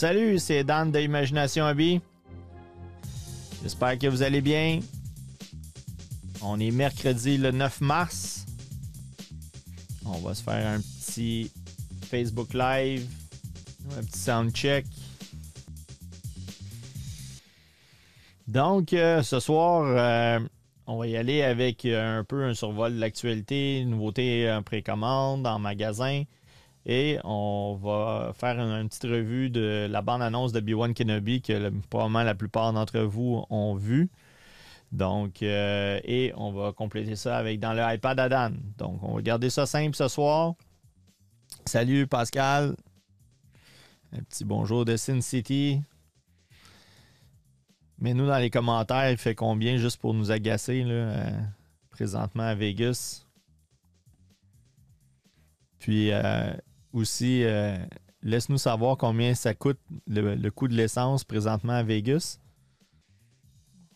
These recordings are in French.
Salut, c'est Dan de Imagination Hobby. J'espère que vous allez bien. On est mercredi le 9 mars. On va se faire un petit Facebook Live, un petit sound check. Donc, euh, ce soir, euh, on va y aller avec un peu un survol de l'actualité, nouveautés en précommande, en magasin. Et on va faire une, petite revue de la bande-annonce de B1 Kenobi que probablement la plupart d'entre vous ont vu. Donc, euh, et on va compléter ça avec dans le iPad Adan. Donc, on va garder ça simple ce soir. Salut Pascal. Un petit bonjour de Sin City. Mets-nous dans les commentaires, il fait combien juste pour nous agacer là, euh, présentement à Vegas. Puis, euh, aussi, euh, laisse-nous savoir combien ça coûte le, coût de l'essence présentement à Vegas.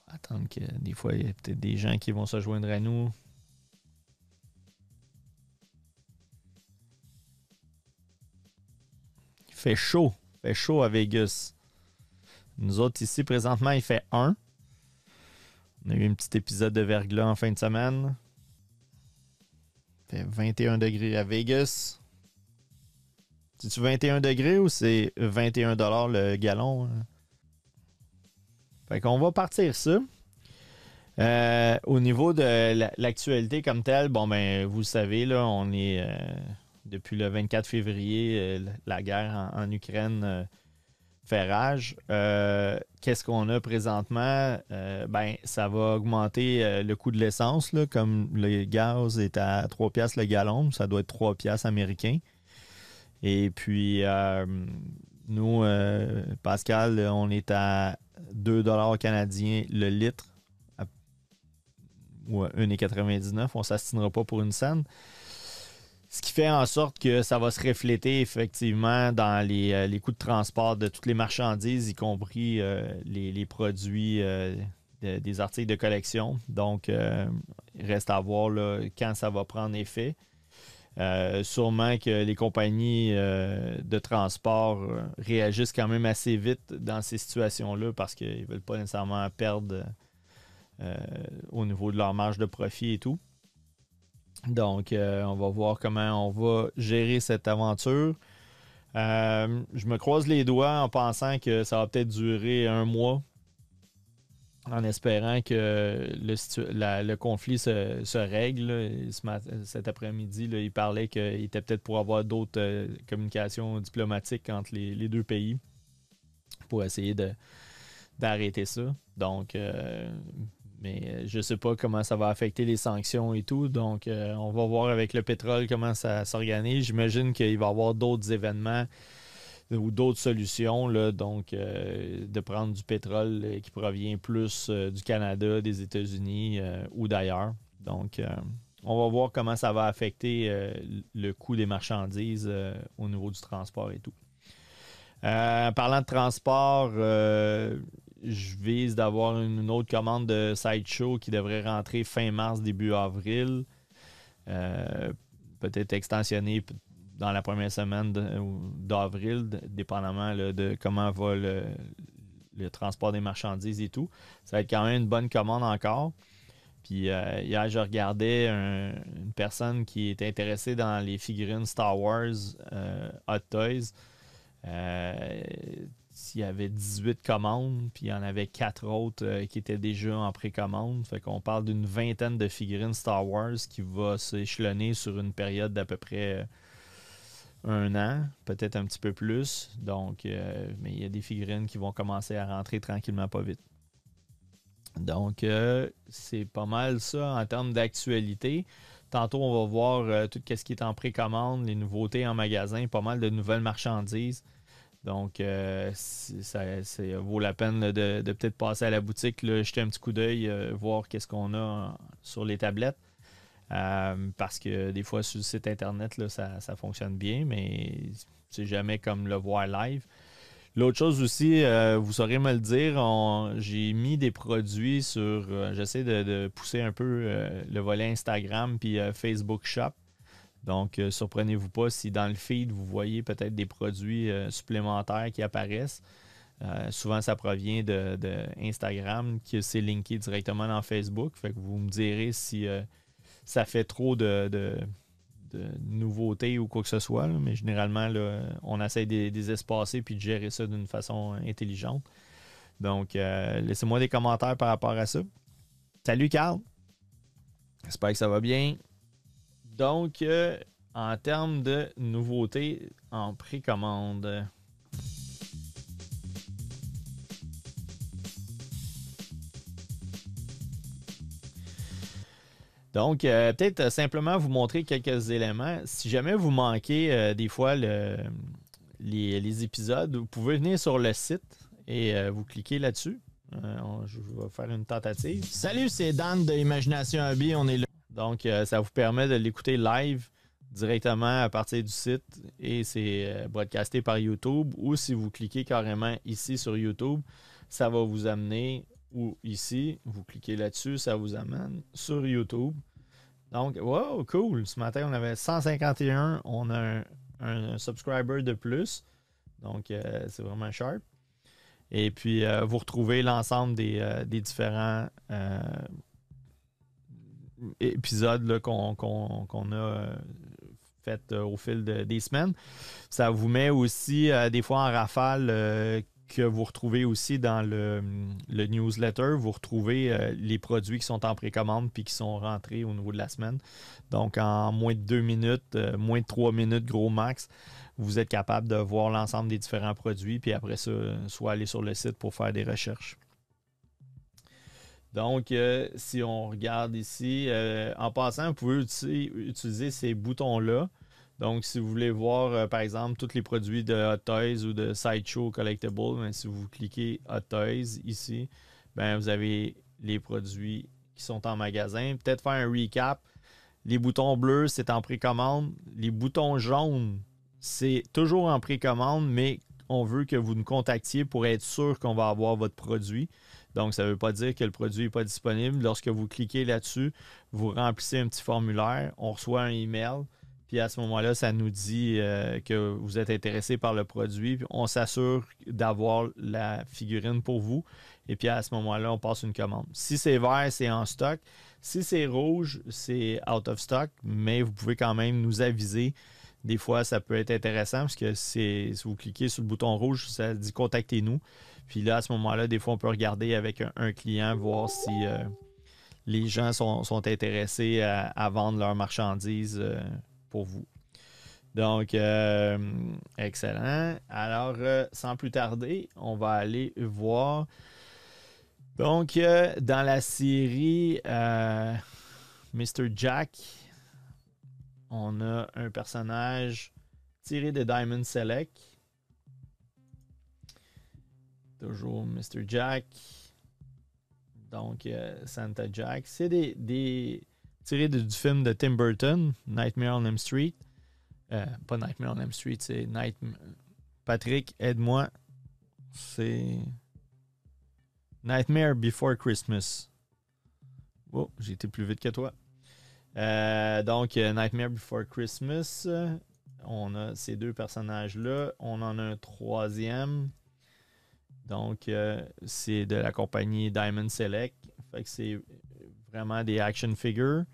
Attendre que des fois, il y a peut-être des gens qui vont se joindre à nous. Il fait chaud. Il fait chaud à Vegas. Nous autres, ici, présentement, il fait 1. On a eu un petit épisode de verglas en fin de semaine. Il fait 21 degrés à Vegas. C'est-tu 21 degrés ou c'est 21 dollars le gallon? Hein? Fait qu'on va partir ça. Euh, au niveau de l'actualité comme telle, bon ben vous savez, là, on est euh, depuis le 24 février, euh, la guerre en, Ukraine fait rage. Qu'est-ce qu'on a présentement? ben, ça va augmenter le coût de l'essence, comme le gaz est à 3 piastres le gallon, ça doit être 3 piastres américains. Et puis, euh, nous, euh, Pascal, on est à 2 canadiens le litre, ou 1,99. On ne s'astinera pas pour une scène. Ce qui fait en sorte que ça va se refléter effectivement dans les, euh, coûts de transport de toutes les marchandises, y compris les, produits des articles de collection. Donc, il reste à voir quand ça va prendre effet. Euh, sûrement que les compagnies euh, de transport euh, réagissent quand même assez vite dans ces situations-là parce qu'ils ne veulent pas nécessairement perdre au niveau de leur marge de profit et tout. Donc, on va voir comment on va gérer cette aventure. je me croise les doigts en pensant que ça va peut-être durer un mois en espérant que le, conflit se, règle. cet après-midi, il parlait qu'il était peut-être pour avoir d'autres euh, communications diplomatiques entre les, deux pays pour essayer d'arrêter ça. Donc, euh, mais je ne sais pas comment ça va affecter les sanctions et tout. Donc, euh, on va voir avec le pétrole comment ça s'organise. J'imagine qu'il va y avoir d'autres événements ou d'autres solutions, donc euh, de prendre du pétrole euh, qui provient plus euh, du Canada, des États-Unis ou d'ailleurs. Donc, on va voir comment ça va affecter le coût des marchandises au niveau du transport et tout. parlant de transport, je vise d'avoir une autre commande de Sideshow qui devrait rentrer fin mars, début avril. peut-être extensionner dans la première semaine d'avril, dépendamment de comment va le, transport des marchandises et tout. Ça va être quand même une bonne commande encore. Puis euh, hier, je regardais une personne qui était intéressée dans les figurines Star Wars euh, Hot Toys. Euh, il y avait 18 commandes, puis il y en avait 4 autres qui étaient déjà en précommande. Fait qu'on parle d'une vingtaine de figurines Star Wars qui va s'échelonner sur une période d'à peu près un an, peut-être un petit peu plus. Donc, euh, mais il y a des figurines qui vont commencer à rentrer tranquillement pas vite. Donc, euh, c'est pas mal ça en termes d'actualité. Tantôt, on va voir euh, tout ce qui est en précommande, les nouveautés en magasin, pas mal de nouvelles marchandises. Donc, ça, vaut la peine de, peut-être passer à la boutique, jeter un petit coup d'œil, voir qu'est-ce qu'on a sur les tablettes. Euh, parce que des fois, sur le site internet, là, ça, fonctionne bien, mais c'est jamais comme le voir live. L'autre chose aussi, euh, vous saurez me le dire, j'ai mis des produits sur. Euh, j'essaie de, pousser un peu le volet Instagram puis Facebook Shop. Donc, surprenez-vous pas si dans le feed, vous voyez peut-être des produits supplémentaires qui apparaissent. Souvent, ça provient de, Instagram, qui s'est linké directement dans Facebook. Fait que vous me direz si ça fait trop de, nouveautés ou quoi que ce soit. Mais généralement, on essaie de, les espacer puis de gérer ça d'une façon intelligente. Donc, laissez-moi des commentaires par rapport à ça. Salut, Carl! J'espère que ça va bien. Donc, euh, en termes de nouveautés en précommande. Donc, euh, peut-être simplement vous montrer quelques éléments. Si jamais vous manquez euh, des fois les, les, épisodes, vous pouvez venir sur le site et vous cliquez là-dessus. je vais faire une tentative. Salut, c'est Dan de Imagination Hobby. On est là. Donc, euh, ça vous permet de l'écouter live directement à partir du site et c'est euh, broadcasté par YouTube ou si vous cliquez carrément ici sur YouTube, ça va vous amener ou ici, vous cliquez là-dessus, ça vous amène sur YouTube. Donc, wow, cool. Ce matin, on avait 151. On a un, subscriber de plus. Donc, euh, c'est vraiment sharp. Et puis, vous retrouvez l'ensemble des, des différents épisodes qu'on a euh, fait euh, au fil des semaines. Ça vous met aussi euh, des fois en rafale que vous retrouvez aussi dans le, newsletter. Vous retrouvez les produits qui sont en précommande puis qui sont rentrés au niveau de la semaine. Donc, en moins de deux minutes, moins de trois minutes, gros max, vous êtes capable de voir l'ensemble des différents produits. Puis après ça, soit aller sur le site pour faire des recherches. Donc, euh, si on regarde ici, euh, en passant, vous pouvez utiliser, ces boutons-là. Donc, si vous voulez voir, euh, par exemple, tous les produits de Hot Toys ou de Sideshow Collectible, ben, si vous cliquez Hot Toys ici, ben, vous avez les produits qui sont en magasin. Peut-être faire un recap. Les boutons bleus, c'est en précommande. Les boutons jaunes, c'est toujours en précommande, mais on veut que vous nous contactiez pour être sûr qu'on va avoir votre produit. Donc, ça ne veut pas dire que le produit n'est pas disponible. Lorsque vous cliquez là-dessus, vous remplissez un petit formulaire, on reçoit un email, puis à ce moment-là, ça nous dit euh, que vous êtes intéressé par le produit. On s'assure d'avoir la figurine pour vous. Et puis à ce moment-là, on passe une commande. Si c'est vert, c'est en stock. Si c'est rouge, c'est out of stock, mais vous pouvez quand même nous aviser. Des fois, ça peut être intéressant parce que si vous cliquez sur le bouton rouge, ça dit contactez-nous. Puis là, à ce moment-là, des fois, on peut regarder avec un, client, voir si euh, les gens sont, intéressés à, vendre leurs marchandises euh, vous. Donc, euh, excellent. Alors, sans plus tarder, on va aller voir. Donc, dans la série Mr. Jack, on a un personnage tiré de Diamond Select Toujours Mr. Jack. Donc, euh, Santa Jack. C'est des, des tirés du film de Tim Burton, Nightmare on Elm Street. Euh, pas Nightmare on Elm Street, c'est Nightmare. Patrick, aide-moi. C'est Nightmare Before Christmas. Oh, j'ai été plus vite que toi. Euh, donc, Nightmare Before Christmas. On a ces deux personnages-là. On en a un troisième. Donc, euh, c'est de la compagnie Diamond Select. Fait c'est vraiment des action figures.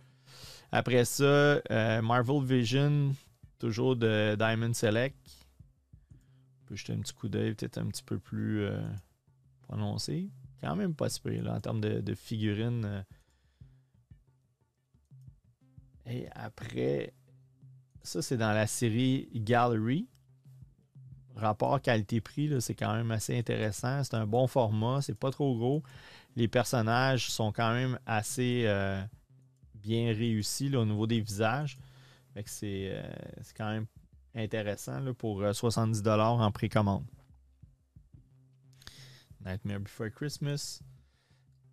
Après ça, euh, Marvel Vision, toujours de Diamond Select. On peut jeter un petit coup d'œil, peut-être un petit peu plus euh, prononcé. Quand même pas si là, en termes de, de figurines. Et après, ça, c'est dans la série Gallery rapport qualité-prix, c'est quand même assez intéressant. C'est un bon format, c'est pas trop gros. Les personnages sont quand même assez euh, bien réussis au niveau des visages. Euh, c'est quand même intéressant pour 70$ euh, en précommande. Nightmare Before Christmas.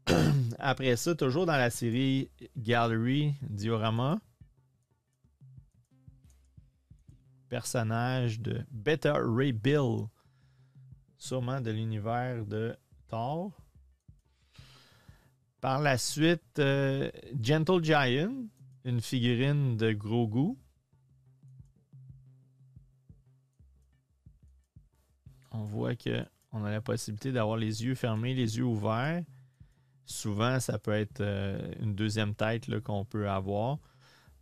Après ça, toujours dans la série Gallery Diorama, personnage de Beta Ray Bill, sûrement de l'univers de Thor. Par la suite, euh, Gentle Giant, une figurine de gros goût. On voit que on a la possibilité d'avoir les yeux fermés, les yeux ouverts. Souvent, ça peut être euh, une deuxième tête qu'on peut avoir.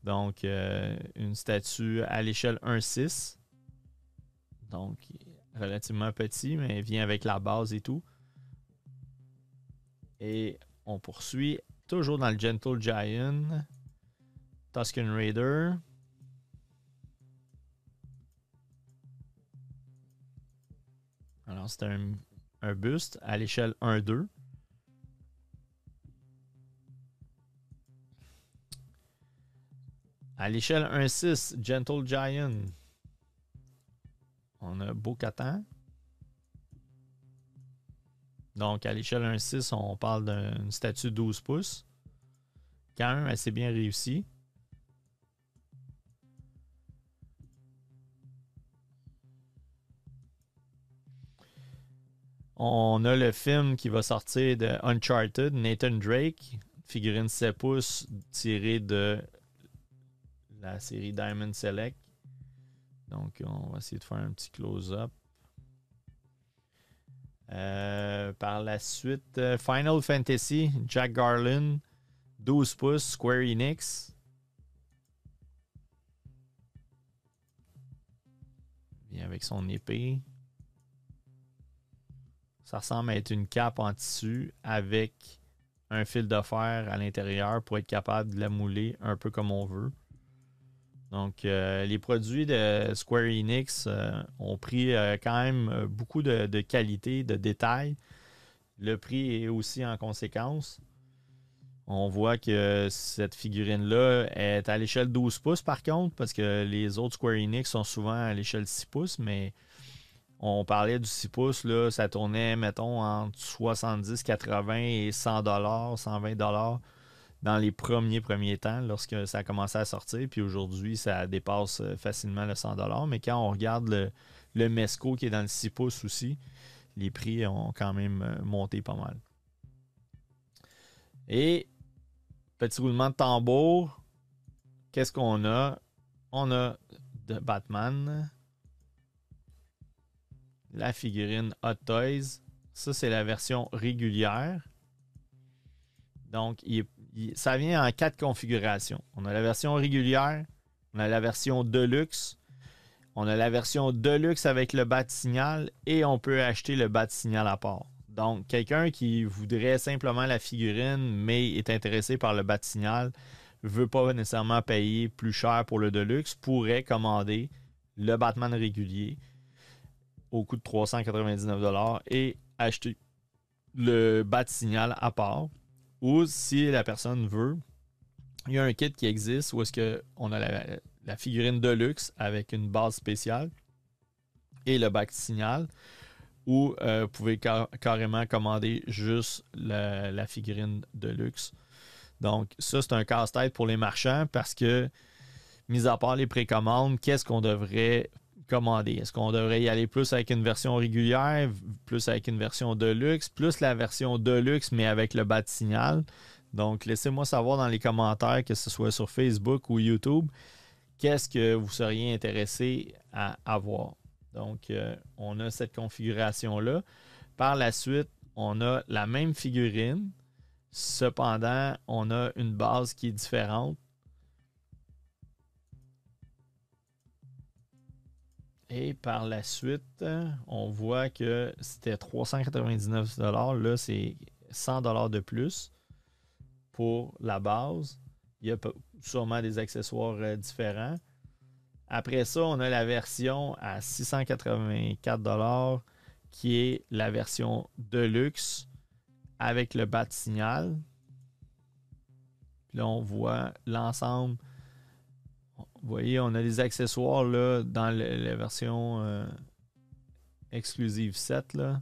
Donc, euh, une statue à l'échelle 1,6. Donc, relativement petit, mais elle vient avec la base et tout. Et on poursuit toujours dans le Gentle Giant. Tusken Raider. Alors, c'est un, un buste à l'échelle 1-2. À l'échelle 1-6, Gentle Giant. On a Bo-Katan. Donc, à l'échelle 1-6, on parle d'une statue de 12 pouces. Quand même assez bien réussi. On a le film qui va sortir de Uncharted, Nathan Drake, figurine 7 pouces tirée de la série Diamond Select. Donc, on va essayer de faire un petit close-up. Euh, par la suite, euh, Final Fantasy, Jack Garland, 12 pouces, Square Enix. Vient avec son épée. Ça ressemble à être une cape en tissu avec un fil de fer à l'intérieur pour être capable de la mouler un peu comme on veut. Donc, euh, les produits de Square Enix euh, ont pris euh, quand même beaucoup de, de, qualité, de détails. Le prix est aussi en conséquence. On voit que cette figurine-là est à l'échelle 12 pouces par contre, parce que les autres Square Enix sont souvent à l'échelle 6 pouces, mais on parlait du 6 pouces, là, ça tournait, mettons, entre 70, 80 et 100 dollars, 120 dollars dans les premiers premiers temps lorsque ça a commencé à sortir. Puis aujourd'hui, ça dépasse euh, facilement le 100 dollars. Mais quand on regarde le, le Mesco qui est dans le 6 pouces aussi, les prix ont quand même euh, monté pas mal. Et petit roulement de tambour, qu'est-ce qu'on a? On a de Batman, la figurine Hot Toys. Ça, c'est la version régulière. Donc, ça vient en quatre configurations. On a la version régulière, on a la version Deluxe, on a la version Deluxe avec le bat signal et on peut acheter le bat signal à part. Donc, quelqu'un qui voudrait simplement la figurine, mais est intéressé par le bat signal, veut pas nécessairement payer plus cher pour le Deluxe, pourrait commander le Batman régulier au coût de 399$ et acheter le bat signal à part. Ou si la personne veut, il y a un kit qui existe où est-ce qu'on a la, figurine de luxe avec une base spéciale et le bac signal. Ou euh, vous pouvez carrément commander juste la, figurine de luxe. Donc, ça, c'est un casse-tête pour les marchands parce que, mis à part les précommandes, qu'est-ce qu'on devrait commander? Est-ce qu'on devrait y aller plus avec une version régulière, plus avec une version de luxe, plus la version de luxe, mais avec le bas de signal? Donc, laissez-moi savoir dans les commentaires, que ce soit sur Facebook ou YouTube, qu'est-ce que vous seriez intéressé à avoir? Donc, euh, on a cette configuration-là. Par la suite, on a la même figurine. Cependant, on a une base qui est différente. Et par la suite, on voit que c'était 399 Là, c'est 100 de plus pour la base. Il y a sûrement des accessoires euh, différents. Après ça, on a la version à 684 qui est la version Deluxe avec le bat signal. Puis là, on voit l'ensemble vous voyez, on a des accessoires dans la version euh, exclusive 7. Là.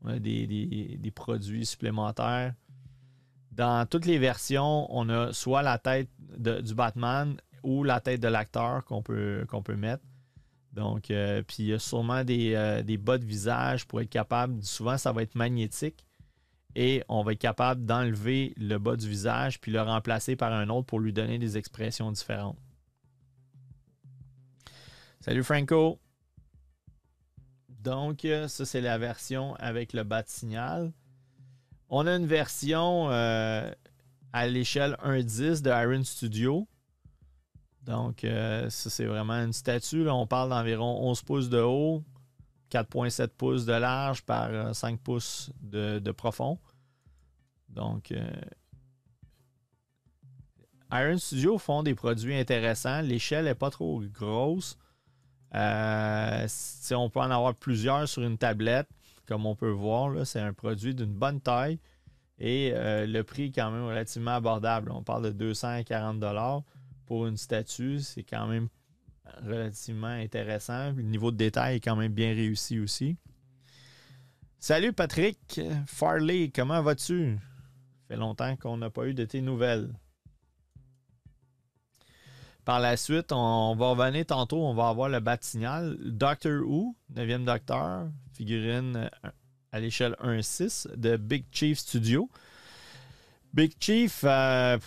On a des, produits supplémentaires. Dans toutes les versions, on a soit la tête du Batman ou la tête de l'acteur qu'on peut, qu'on peut mettre. Donc, euh, puis il y a sûrement des, euh, des, bas de visage pour être capable. Souvent, ça va être magnétique et on va être capable d'enlever le bas du visage puis le remplacer par un autre pour lui donner des expressions différentes. Salut Franco. Donc, euh, ça, c'est la version avec le bas de signal. On a une version euh, à l'échelle 1.10 de Iron Studio. Donc, euh, ça, c'est vraiment une statue. Là. On parle d'environ 11 pouces de haut, 4,7 pouces de large par 5 pouces de, de profond. Donc, Iron Studio font des produits intéressants. L'échelle n'est pas trop grosse. Euh, on peut en avoir plusieurs sur une tablette, comme on peut voir. C'est un produit d'une bonne taille et euh, le prix est quand même relativement abordable. On parle de 240 pour une statue. C'est quand même relativement intéressant. Le niveau de détail est quand même bien réussi aussi. Salut Patrick Farley, comment vas-tu? Ça fait longtemps qu'on n'a pas eu de tes nouvelles. Par la suite, on va revenir tantôt, on va avoir le bat signal. Doctor Who, 9e Docteur, figurine euh, à l'échelle 1.6 de Big Chief Studio. Big Chief euh,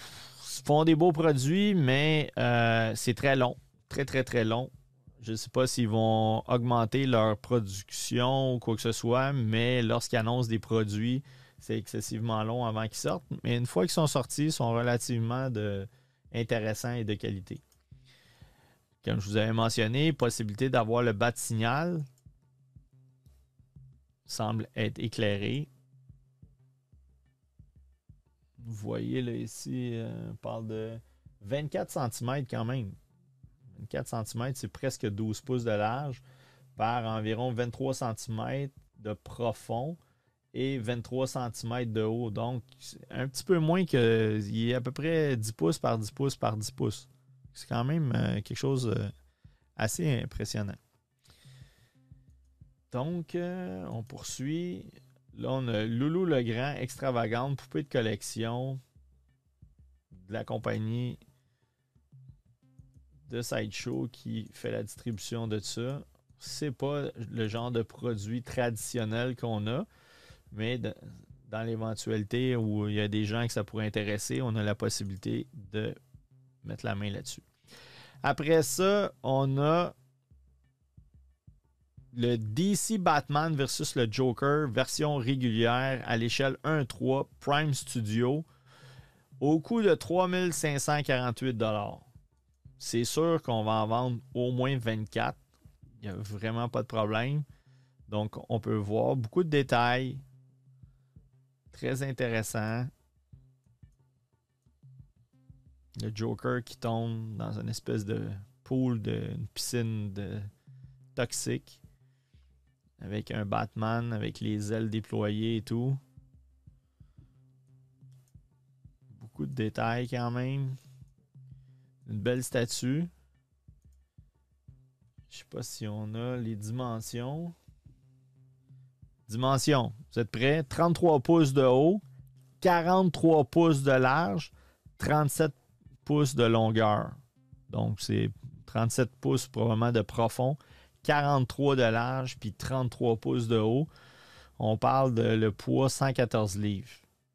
font des beaux produits, mais euh, c'est très long. Très, très, très long. Je ne sais pas s'ils vont augmenter leur production ou quoi que ce soit, mais lorsqu'ils annoncent des produits, c'est excessivement long avant qu'ils sortent. Mais une fois qu'ils sont sortis, ils sont relativement intéressants et de qualité. Comme je vous avais mentionné, possibilité d'avoir le bas de signal semble être éclairé. Vous voyez là ici, euh, on parle de 24 cm quand même. 24 cm, c'est presque 12 pouces de large par environ 23 cm de profond et 23 cm de haut. Donc, un petit peu moins que. Il est à peu près 10 pouces par 10 pouces par 10 pouces. C'est quand même euh, quelque chose euh, assez impressionnant. Donc, euh, on poursuit. Là, on a Loulou le Grand, extravagante, poupée de collection de la compagnie de Sideshow qui fait la distribution de ça. C'est pas le genre de produit traditionnel qu'on a, mais dans l'éventualité où il y a des gens que ça pourrait intéresser, on a la possibilité de mettre la main là-dessus. Après ça, on a le DC Batman versus le Joker, version régulière à l'échelle 1.3 Prime Studio, au coût de 3548 C'est sûr qu'on va en vendre au moins 24. Il n'y a vraiment pas de problème. Donc, on peut voir beaucoup de détails. Très intéressant le Joker qui tombe dans une espèce de pool, de, une piscine de toxique. Avec un Batman, avec les ailes déployées et tout. Beaucoup de détails quand même. Une belle statue. Je sais pas si on a les dimensions. Dimensions. Vous êtes prêts? 33 pouces de haut, 43 pouces de large, 37 pouces de longueur. Donc, c'est 37 pouces probablement de profond, 43 de large, puis 33 pouces de haut. On parle de le poids 114 livres.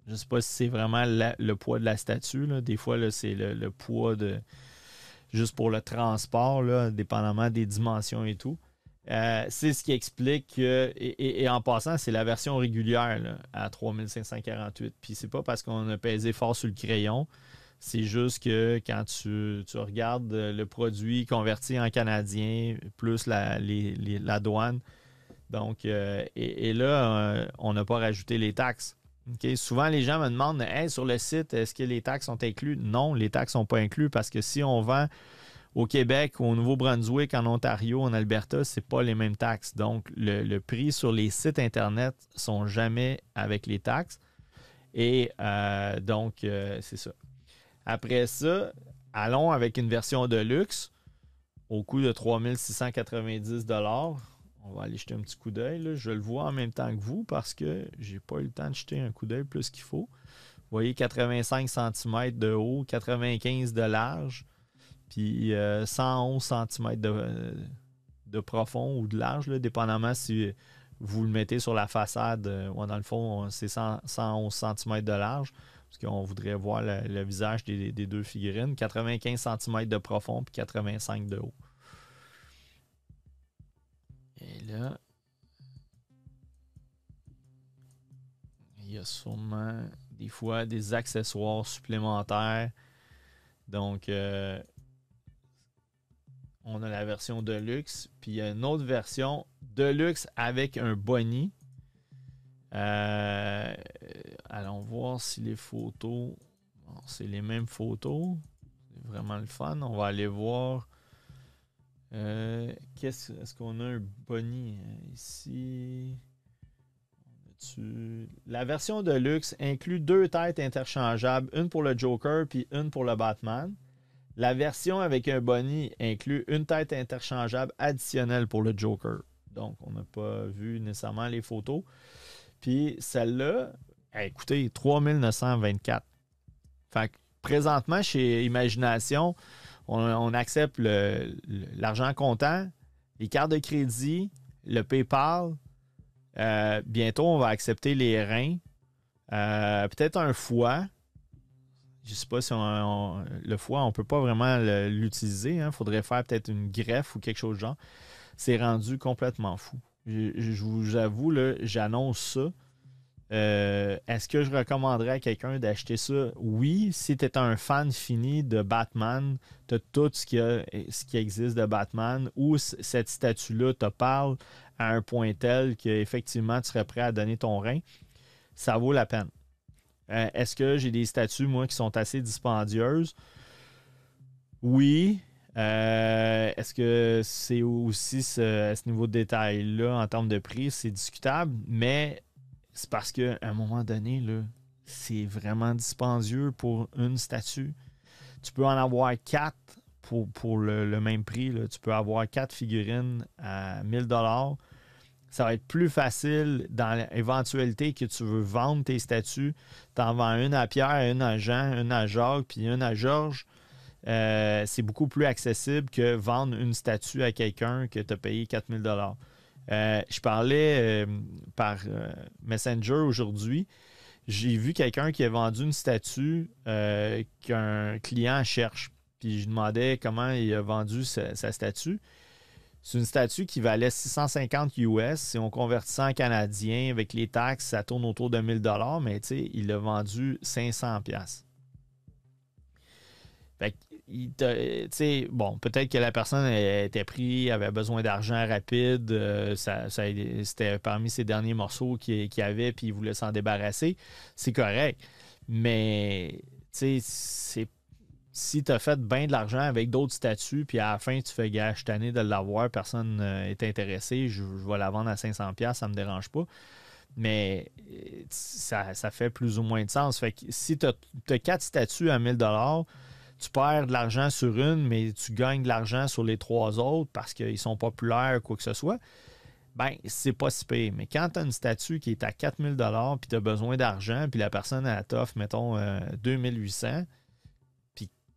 Je ne sais pas si c'est vraiment le poids de la statue. Des fois, c'est le, poids de juste pour le transport, dépendamment des dimensions et tout. Euh, c'est ce qui explique que, et, en passant, c'est la version régulière à 3548. Puis c'est pas parce qu'on a pesé fort sur le crayon c'est juste que quand tu, regardes le produit converti en canadien, plus la, douane, donc, euh, et, là, euh, on n'a pas rajouté les taxes. Souvent, les gens me demandent sur le site, est-ce que les taxes sont incluses? Non, les taxes ne sont pas incluses parce que si on vend au Québec, au Nouveau-Brunswick, en Ontario, en Alberta, ce n'est pas les mêmes taxes. Donc, le, prix sur les sites Internet ne sont jamais avec les taxes. Et euh, donc, c'est ça. Après ça, allons avec une version de luxe au coût de 3690 On va aller jeter un petit coup d'œil. Je le vois en même temps que vous parce que j'ai pas eu le temps de jeter un coup d'œil plus qu'il faut. Vous voyez 85 cm de haut, 95 de large, puis 111 euh, cm de, profond ou de large, dépendamment si vous le mettez sur la façade euh, dans le fond, c'est 111 cm de large parce qu'on voudrait voir le, visage des, deux figurines, 95 cm de profond puis 85 de haut. Et là, il y a sûrement des fois des accessoires supplémentaires. Donc, euh, on a la version de luxe, puis il y a une autre version de luxe avec un boni euh, allons voir si les photos. c'est les mêmes photos. C'est vraiment le fun. On va aller voir. Euh, qu'est-ce, est-ce qu'on a un boni ici? La version de luxe inclut deux têtes interchangeables, une pour le Joker puis une pour le Batman. La version avec un bonnie inclut une tête interchangeable additionnelle pour le Joker. Donc, on n'a pas vu nécessairement les photos. Puis celle-là, écoutez, 3924. Fait que présentement, chez Imagination, on, accepte l'argent comptant, les cartes de crédit, le PayPal, euh, bientôt, on va accepter les reins. Euh, peut-être un foie. Je ne sais pas si le foie, on ne peut pas vraiment l'utiliser. Il hein. faudrait faire peut-être une greffe ou quelque chose de genre. C'est rendu complètement fou. Je, vous avoue, j'annonce ça. Euh, est-ce que je recommanderais à quelqu'un d'acheter ça? Oui, si tu es un fan fini de Batman, tu as tout ce qui, existe de Batman, ou cette statue-là te parle, à un point tel qu'effectivement, tu serais prêt à donner ton rein, ça vaut la peine. Euh, est-ce que j'ai des statuts, moi, qui sont assez dispendieuses? Oui. Euh, est-ce que c'est aussi ce, ce, niveau de détail-là en termes de prix? C'est discutable, mais c'est parce qu'à un moment donné, c'est vraiment dispendieux pour une statue. Tu peux en avoir quatre pour, le, même prix. Tu peux avoir quatre figurines à 1000 dollars. Ça va être plus facile dans l'éventualité que tu veux vendre tes statues. Tu en vends une à Pierre, une à Jean, une à Jacques, puis une à Georges. Euh, c'est beaucoup plus accessible que vendre une statue à quelqu'un que tu as payé 4000 dollars. Euh, je parlais euh, par Messenger aujourd'hui. J'ai vu quelqu'un qui a vendu une statue qu'un client cherche. Puis je demandais comment il a vendu sa, statue. C'est une statue qui valait 650 US. Si on convertit ça en canadien avec les taxes, ça tourne autour de 1000 dollars, mais il l'a vendu 500 pièces. Bon, peut-être que la personne était pris, avait besoin d'argent rapide, euh, c'était parmi ses derniers morceaux qu'il avait, puis il voulait s'en débarrasser. C'est correct. Mais, c'est si tu as fait bien de l'argent avec d'autres statuts, puis à la fin, tu fais gage tanné de l'avoir, personne n'est intéressé, je, vais la vendre à 500$, ça ne me dérange pas. Mais euh, ça, fait plus ou moins de sens. Fait si tu as, quatre statuts à 1000$, tu perds de l'argent sur une, mais tu gagnes de l'argent sur les trois autres parce qu'ils sont populaires quoi que ce soit. Ben, c'est pas si pire. Mais quand tu as une statue qui est à 4000 puis tu as besoin d'argent, puis la personne a t'offre, mettons, 2800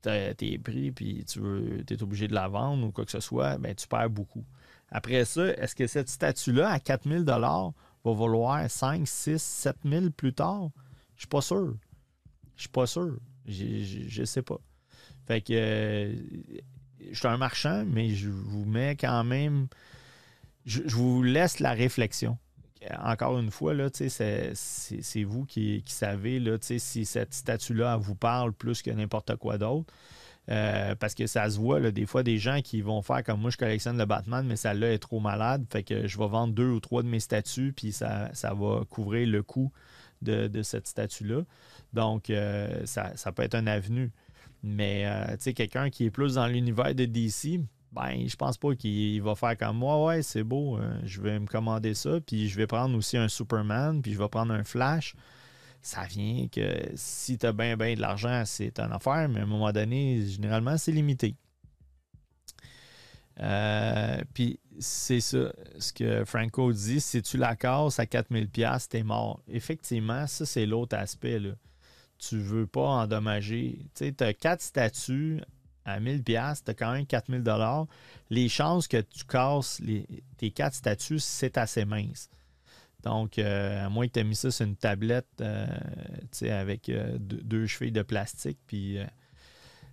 euh, tes prix puis tu veux, es obligé de la vendre ou quoi que ce soit, ben, tu perds beaucoup. Après ça, est-ce que cette statue-là à 4000 va valoir 5, 6, 7000 plus tard? Je suis pas sûr. Je suis pas sûr. Je ne sais pas. Fait que euh, je suis un marchand, mais je vous mets quand même. je vous laisse la réflexion encore une fois, c'est vous qui, savez là, si cette statue-là vous parle plus que n'importe quoi d'autre. Euh, parce que ça se voit, là, des fois, des gens qui vont faire comme moi, je collectionne le Batman, mais celle-là est trop malade. Fait que je vais vendre deux ou trois de mes statues, puis ça, ça va couvrir le coût de, cette statue-là. Donc, euh, ça, peut être un avenue. Mais, euh, tu sais, quelqu'un qui est plus dans l'univers de DC, ben, je pense pas qu'il va faire comme moi. Ouais, c'est beau, euh, je vais me commander ça, puis je vais prendre aussi un Superman, puis je vais prendre un Flash. Ça vient que si tu as bien, de l'argent, c'est une affaire, mais à un moment donné, généralement, c'est limité. Euh, puis c'est ça, ce que Franco dit, si tu la casses à 4000$, t'es mort. Effectivement, ça, c'est l'autre aspect. Là. Tu veux pas endommager. Tu as quatre statues à 1000 pièces, tu as quand même 4000 dollars. Les chances que tu casses tes quatre statues, c'est assez mince. Donc, euh, à moins que tu aies mis ça sur une tablette euh, avec euh, deux, chevilles de plastique, puis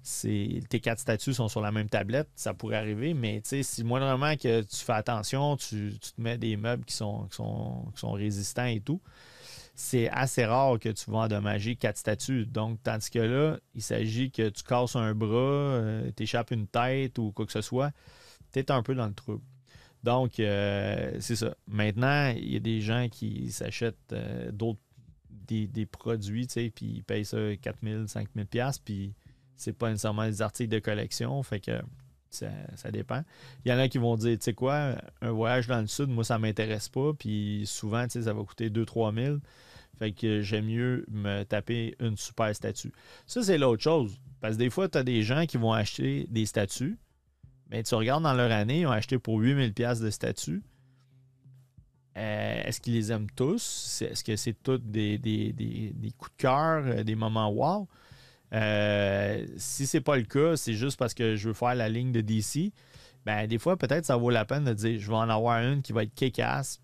tes quatre statues sont sur la même tablette, ça pourrait arriver, mais si moindrement que tu fais attention, tu, te mets des meubles qui sont, qui sont, résistants et tout, c'est assez rare que tu vas endommager quatre statues. Donc, tandis que là, il s'agit que tu casses un bras, euh, t'échappes une tête ou quoi que ce soit, tu es un peu dans le trouble. Donc, euh, c'est ça. Maintenant, il y a des gens qui s'achètent euh, d'autres des, produits, tu sais, puis ils payent ça 4000, 5000 pièces puis c'est pas nécessairement des articles de collection, fait que ça, dépend. Il y en a qui vont dire, tu sais quoi, un voyage dans le sud, moi, ça m'intéresse pas, puis souvent, tu sais, ça va coûter 2-3 000. Fait que j'aime mieux me taper une super statue. Ça, c'est l'autre chose. Parce que des fois, tu as des gens qui vont acheter des statues, mais tu regardes dans leur année, ils ont acheté pour 8000 pièces de statues. Euh, est-ce qu'ils les aiment tous? Est-ce que c'est tous des, coups de cœur, euh, des moments wow? Euh, si c'est pas le cas, c'est juste parce que je veux faire la ligne de DC. Ben, des fois, peut-être ça vaut la peine de dire je vais en avoir une qui va être kick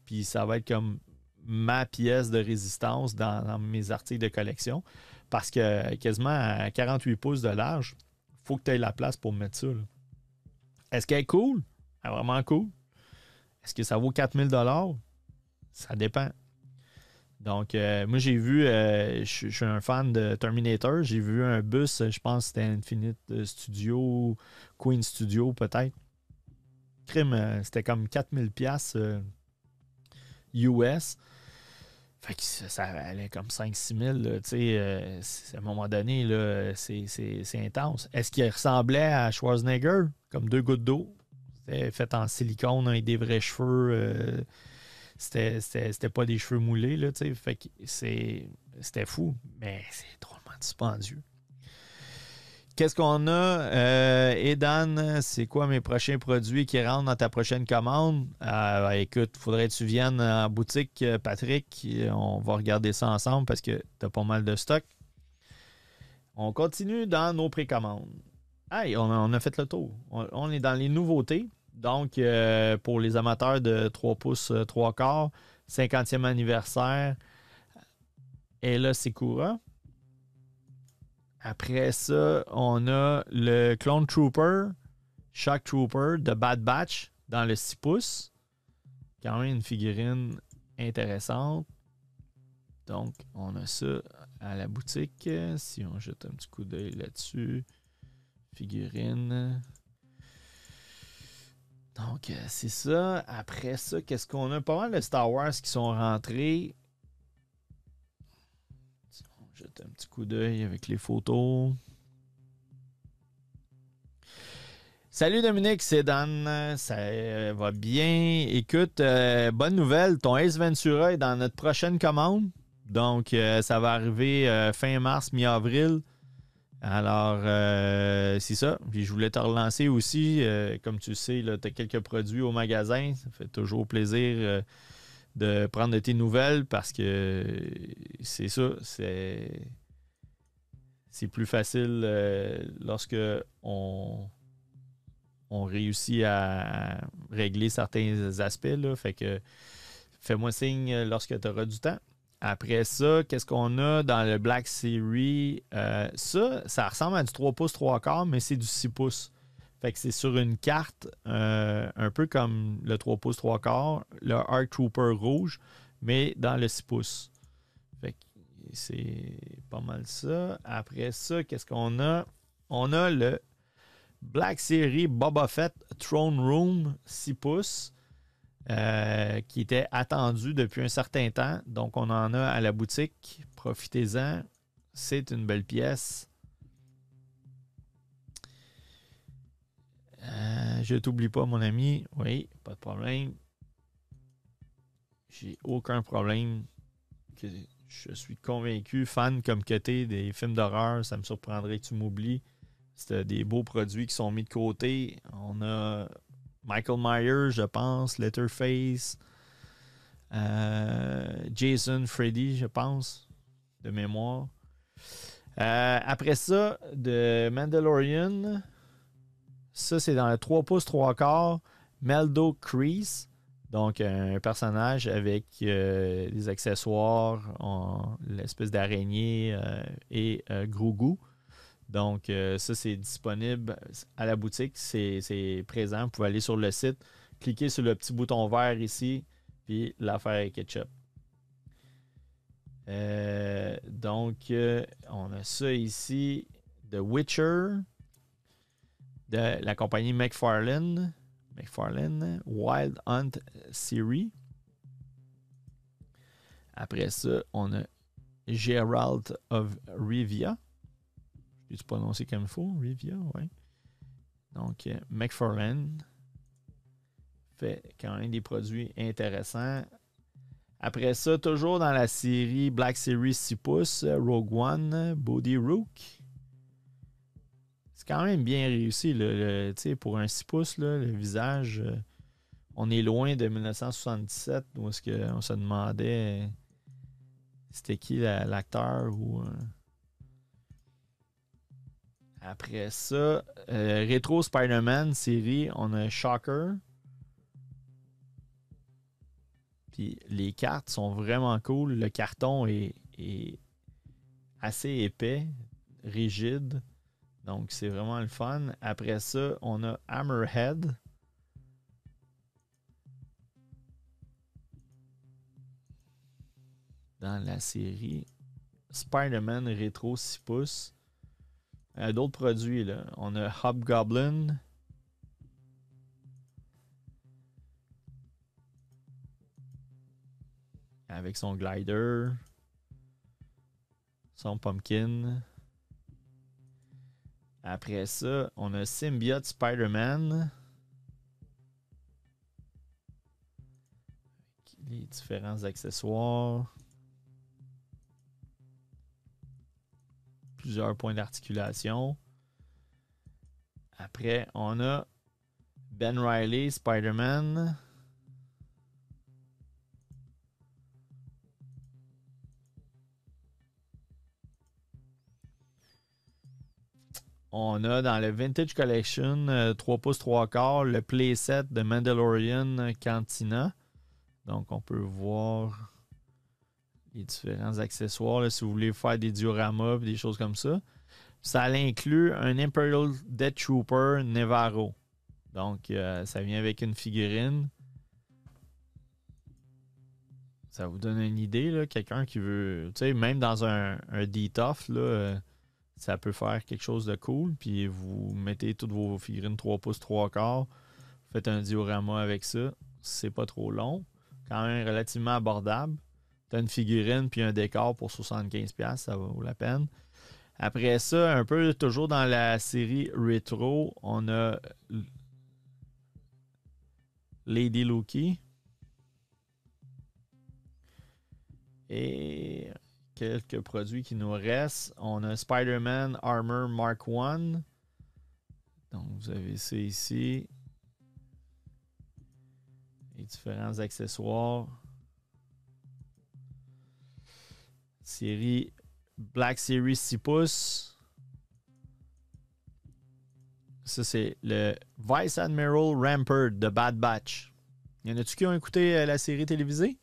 puis ça va être comme ma pièce de résistance dans, mes articles de collection. Parce que quasiment à 48 pouces de large, il faut que tu aies la place pour mettre ça. Est-ce qu'elle est cool? Elle est vraiment cool. Est-ce que ça vaut 4000 Ça dépend. Donc, euh, moi, j'ai vu, euh, je suis un fan de Terminator. J'ai vu un bus, je pense que c'était Infinite Studio, Queen Studio peut-être. Crime, euh, c'était comme 4000 pièces US. Fait que ça, allait comme 5-6 000. tu sais, à un moment donné, c'est intense. Est-ce qu'il ressemblait à Schwarzenegger, comme deux gouttes d'eau? C'était fait en silicone avec des vrais cheveux c'était pas des cheveux moulés, là, tu sais. Fait c'était fou, mais c'est drôlement dispendieux. Qu'est-ce qu'on a? Euh, Edan, c'est quoi mes prochains produits qui rentrent dans ta prochaine commande? Euh, écoute, faudrait que tu viennes en boutique, euh, Patrick. On va regarder ça ensemble parce que tu as pas mal de stock. On continue dans nos précommandes. Hey, on a, fait le tour. on, est dans les nouveautés. Donc, euh, pour les amateurs de 3 pouces 3 euh, quarts, 50e anniversaire. Et là, c'est courant. Après ça, on a le Clone Trooper, Shock Trooper de Bad Batch dans le 6 pouces. Quand même une figurine intéressante. Donc, on a ça à la boutique. Si on jette un petit coup d'œil là-dessus, figurine. Donc, euh, c'est ça. Après ça, qu'est-ce qu'on a? Pas mal de Star Wars qui sont rentrés. On jette un petit coup d'œil avec les photos. Salut Dominique, c'est Dan. Ça euh, va bien. Écoute, euh, bonne nouvelle. Ton Ace Ventura est dans notre prochaine commande. Donc, ça va arriver fin mars, mi-avril. Alors, euh, c'est ça. Puis je voulais te relancer aussi. Euh, comme tu sais, tu as quelques produits au magasin. Ça fait toujours plaisir euh, de prendre tes nouvelles parce que c'est ça. C'est, plus facile lorsque on, réussit à régler certains aspects. Fais-moi signe lorsque tu auras du temps. Après ça, qu'est-ce qu'on a dans le Black Series? Euh, ça, ça ressemble à du 3 pouces 3 quarts, mais c'est du 6 pouces. Fait que c'est sur une carte, euh, un peu comme le 3 pouces 3 quarts, le Arc Trooper rouge, mais dans le 6 pouces. Fait que c'est pas mal ça. Après ça, qu'est-ce qu'on a? On a le Black Series Boba Fett Throne Room 6 pouces. Euh, qui était attendu depuis un certain temps. Donc, on en a à la boutique. Profitez-en. C'est une belle pièce. Euh, je t'oublie pas, mon ami. Oui, pas de problème. J'ai aucun problème. Je suis convaincu, fan comme que t'es des films d'horreur, ça me surprendrait que tu m'oublies. C'était des beaux produits qui sont mis de côté. On a Michael Myers, je pense, Letterface, euh, Jason, Freddy, je pense, de mémoire. Euh, après ça, de Mandalorian, ça c'est dans le 3 pouces 3 quarts, Meldo Crease, donc un personnage avec euh, des accessoires, l'espèce d'araignée et Grogu. Donc, euh, ça, c'est disponible à la boutique. C'est présent. Vous pouvez aller sur le site, cliquer sur le petit bouton vert ici, puis l'affaire avec ketchup. Euh, donc, euh, on a ça ici. The Witcher. De la compagnie McFarlane. McFarlane. Wild Hunt Series. Après ça, on a Geralt of Rivia. L'ai prononcé comme il faut, Rivia, oui. Donc, euh, McFarlane fait quand même des produits intéressants. Après ça, toujours dans la série Black Series 6 pouces, Rogue One, Body Rook. C'est quand même bien réussi. Le, pour un 6 pouces, le visage, euh, on est loin de 1977 où est-ce qu'on se demandait c'était qui l'acteur ou. Euh, après ça, euh, Retro Spider-Man série, on a Shocker. Puis les cartes sont vraiment cool. Le carton est, assez épais, rigide. Donc c'est vraiment le fun. Après ça, on a Hammerhead. Dans la série Spider-Man Retro 6 pouces. Euh, d'autres produits, là. On a Hobgoblin. Avec son glider. Son pumpkin. Après ça, on a Symbiote Spider-Man. Les différents accessoires. Plusieurs points d'articulation. Après, on a Ben Riley, Spider-Man. On a dans le Vintage Collection 3 euh, pouces 3 quarts le playset de Mandalorian Cantina. Donc on peut voir les différents accessoires si vous voulez faire des dioramas et des choses comme ça. Ça inclut un Imperial Death Trooper Nevarro. Donc, euh, ça vient avec une figurine. Ça vous donne une idée, quelqu'un qui veut, tu sais, même dans un, D-Tough, ça peut faire quelque chose de cool. Puis vous mettez toutes vos figurines 3 pouces, 3 quarts. Faites un diorama avec ça. C'est pas trop long. Quand même relativement abordable. T'as une figurine puis un décor pour 75$, ça vaut la peine. Après ça, un peu toujours dans la série Retro, on a Lady Loki. Et quelques produits qui nous restent. On a Spider-Man Armor Mark I. Donc, vous avez ça ici. Et différents accessoires. Série Black Series 6 pouces. Ça, c'est le Vice Admiral Rampart de Bad Batch. Y en a-tu qui ont écouté euh, la série télévisée?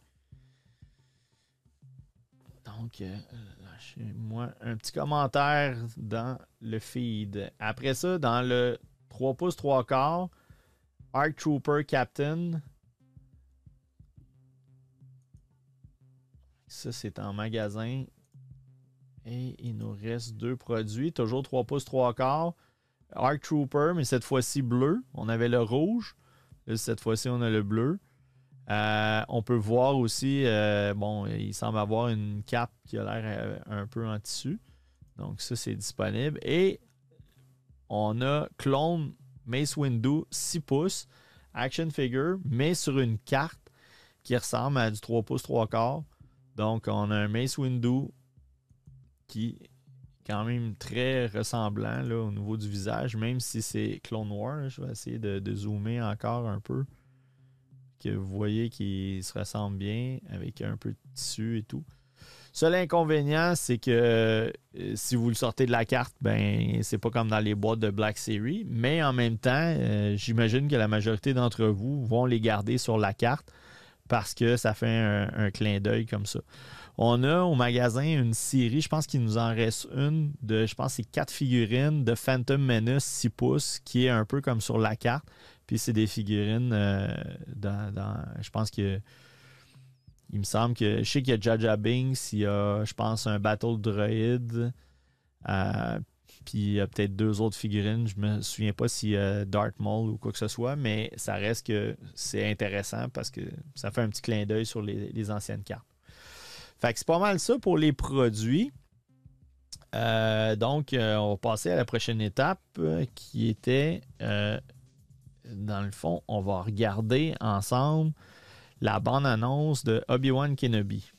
Donc, euh, lâchez-moi un petit commentaire dans le feed. Après ça, dans le 3 pouces 3 quarts, Arc Trooper Captain Ça, c'est en magasin. Et il nous reste deux produits. Toujours 3 pouces 3 quarts. Arc Trooper, mais cette fois-ci bleu. On avait le rouge. cette fois-ci, on a le bleu. Euh, on peut voir aussi, euh, bon, il semble avoir une cape qui a l'air euh, un peu en tissu. Donc, ça, c'est disponible. Et on a Clone Mace Windu 6 pouces, action figure, mais sur une carte qui ressemble à du 3 pouces 3 quarts. Donc, on a un Mace Windu qui est quand même très ressemblant au niveau du visage, même si c'est Clone War. Je vais essayer de, zoomer encore un peu. Que vous voyez qu'il se ressemble bien avec un peu de tissu et tout. Seul inconvénient, c'est que euh, si vous le sortez de la carte, ben c'est pas comme dans les boîtes de Black Series. Mais en même temps, euh, j'imagine que la majorité d'entre vous vont les garder sur la carte parce que ça fait un, clin d'œil comme ça. On a au magasin une série, je pense qu'il nous en reste une de, je pense, c'est quatre figurines de Phantom Menace 6 pouces, qui est un peu comme sur la carte. Puis c'est des figurines euh, dans, Je pense qu'il il me semble que je sais qu'il y a Jaja Binks, il y a, je pense, un Battle Droid. Euh, puis a peut-être deux autres figurines. Je me souviens pas y a Darth Maul ou quoi que ce soit, mais ça reste que c'est intéressant parce que ça fait un petit clin d'œil sur les, anciennes cartes. Fait que c'est pas mal ça pour les produits. Euh, donc, euh, on va passer à la prochaine étape qui était, dans le fond, on va regarder ensemble la bande-annonce de Obi-Wan Kenobi.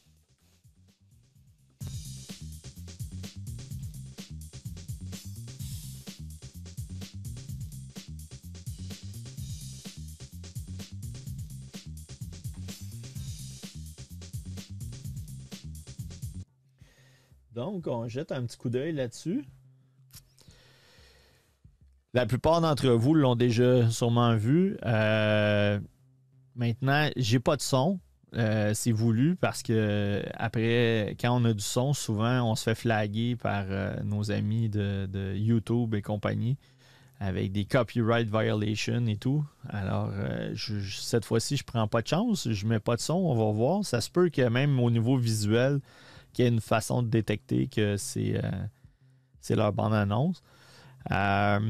Donc, on jette un petit coup d'œil là-dessus? La plupart d'entre vous l'ont déjà sûrement vu. Euh, Maintenant, j'ai pas de son. Euh, c'est voulu parce que après, quand on a du son, souvent on se fait flaguer par euh, nos amis de, YouTube et compagnie avec des copyright violations et tout. Alors, euh, cette fois-ci, je prends pas de chance, je mets pas de son, on va voir. Ça se peut que même au niveau visuel, qu'il une façon de détecter que c'est leur bande-annonce. ça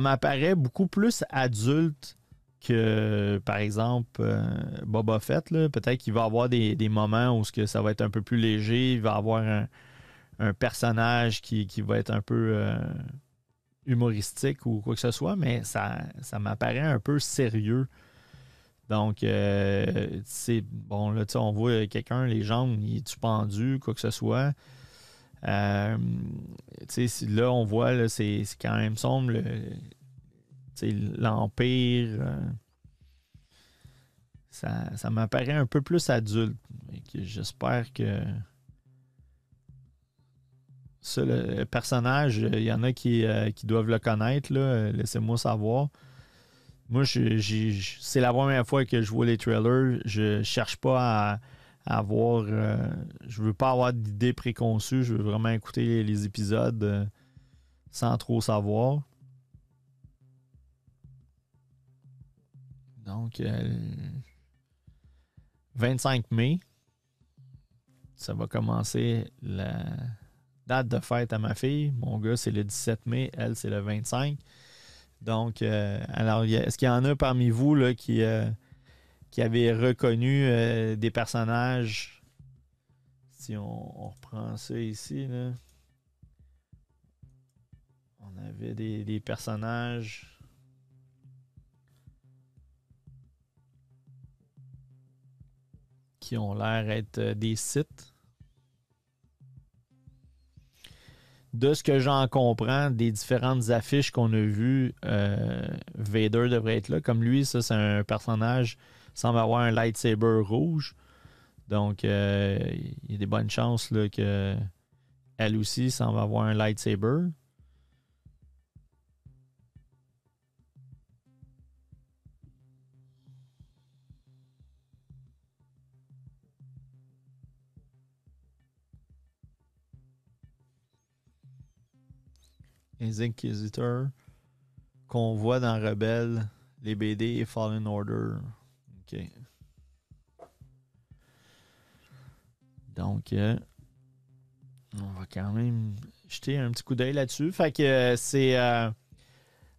m'apparaît beaucoup plus adulte que, par exemple, euh, Boba Fett, peut-être qu'il va avoir des, moments où ça va être un peu plus léger, il va avoir un, personnage qui, va être un peu euh, humoristique ou quoi que ce soit, mais ça, ça m'apparaît un peu sérieux. Donc, euh, c'est bon, là, on voit quelqu'un, les jambes, il est pendu, quoi que ce soit. là, on voit, c'est quand même sombre. Le, l'Empire. Euh, ça, ça m'apparaît un peu plus adulte. J'espère que. Ça, le personnage, il y en a qui, euh, doivent le connaître. Laissez-moi savoir. Moi, c'est la première fois que je vois les trailers. Je cherche pas à, avoir. Euh, je veux pas avoir d'idées préconçues. Je veux vraiment écouter les, épisodes sans trop savoir. Donc, 25 euh, mai, ça va commencer la date de fête à ma fille. Mon gars, c'est le 17 mai, elle, c'est le 25. Donc, euh, alors, est-ce qu'il y en a parmi vous là, qui, euh, qui avaient reconnu des personnages? Si on, reprend ça ici, on avait des personnages. qui ont l'air d'être euh, des sites. De ce que j'en comprends, des différentes affiches qu'on a vues, euh, Vader devrait être là. Comme lui, ça, c'est un personnage semble avoir un lightsaber rouge. Donc, euh, il y a des bonnes chances là, que elle aussi semble avoir un lightsaber. Les Inquisiteurs qu'on voit dans Rebelle, les BD et Fallen Order. OK. Donc, euh, on va quand même jeter un petit coup d'œil là-dessus. Fait que euh, c'est. Euh,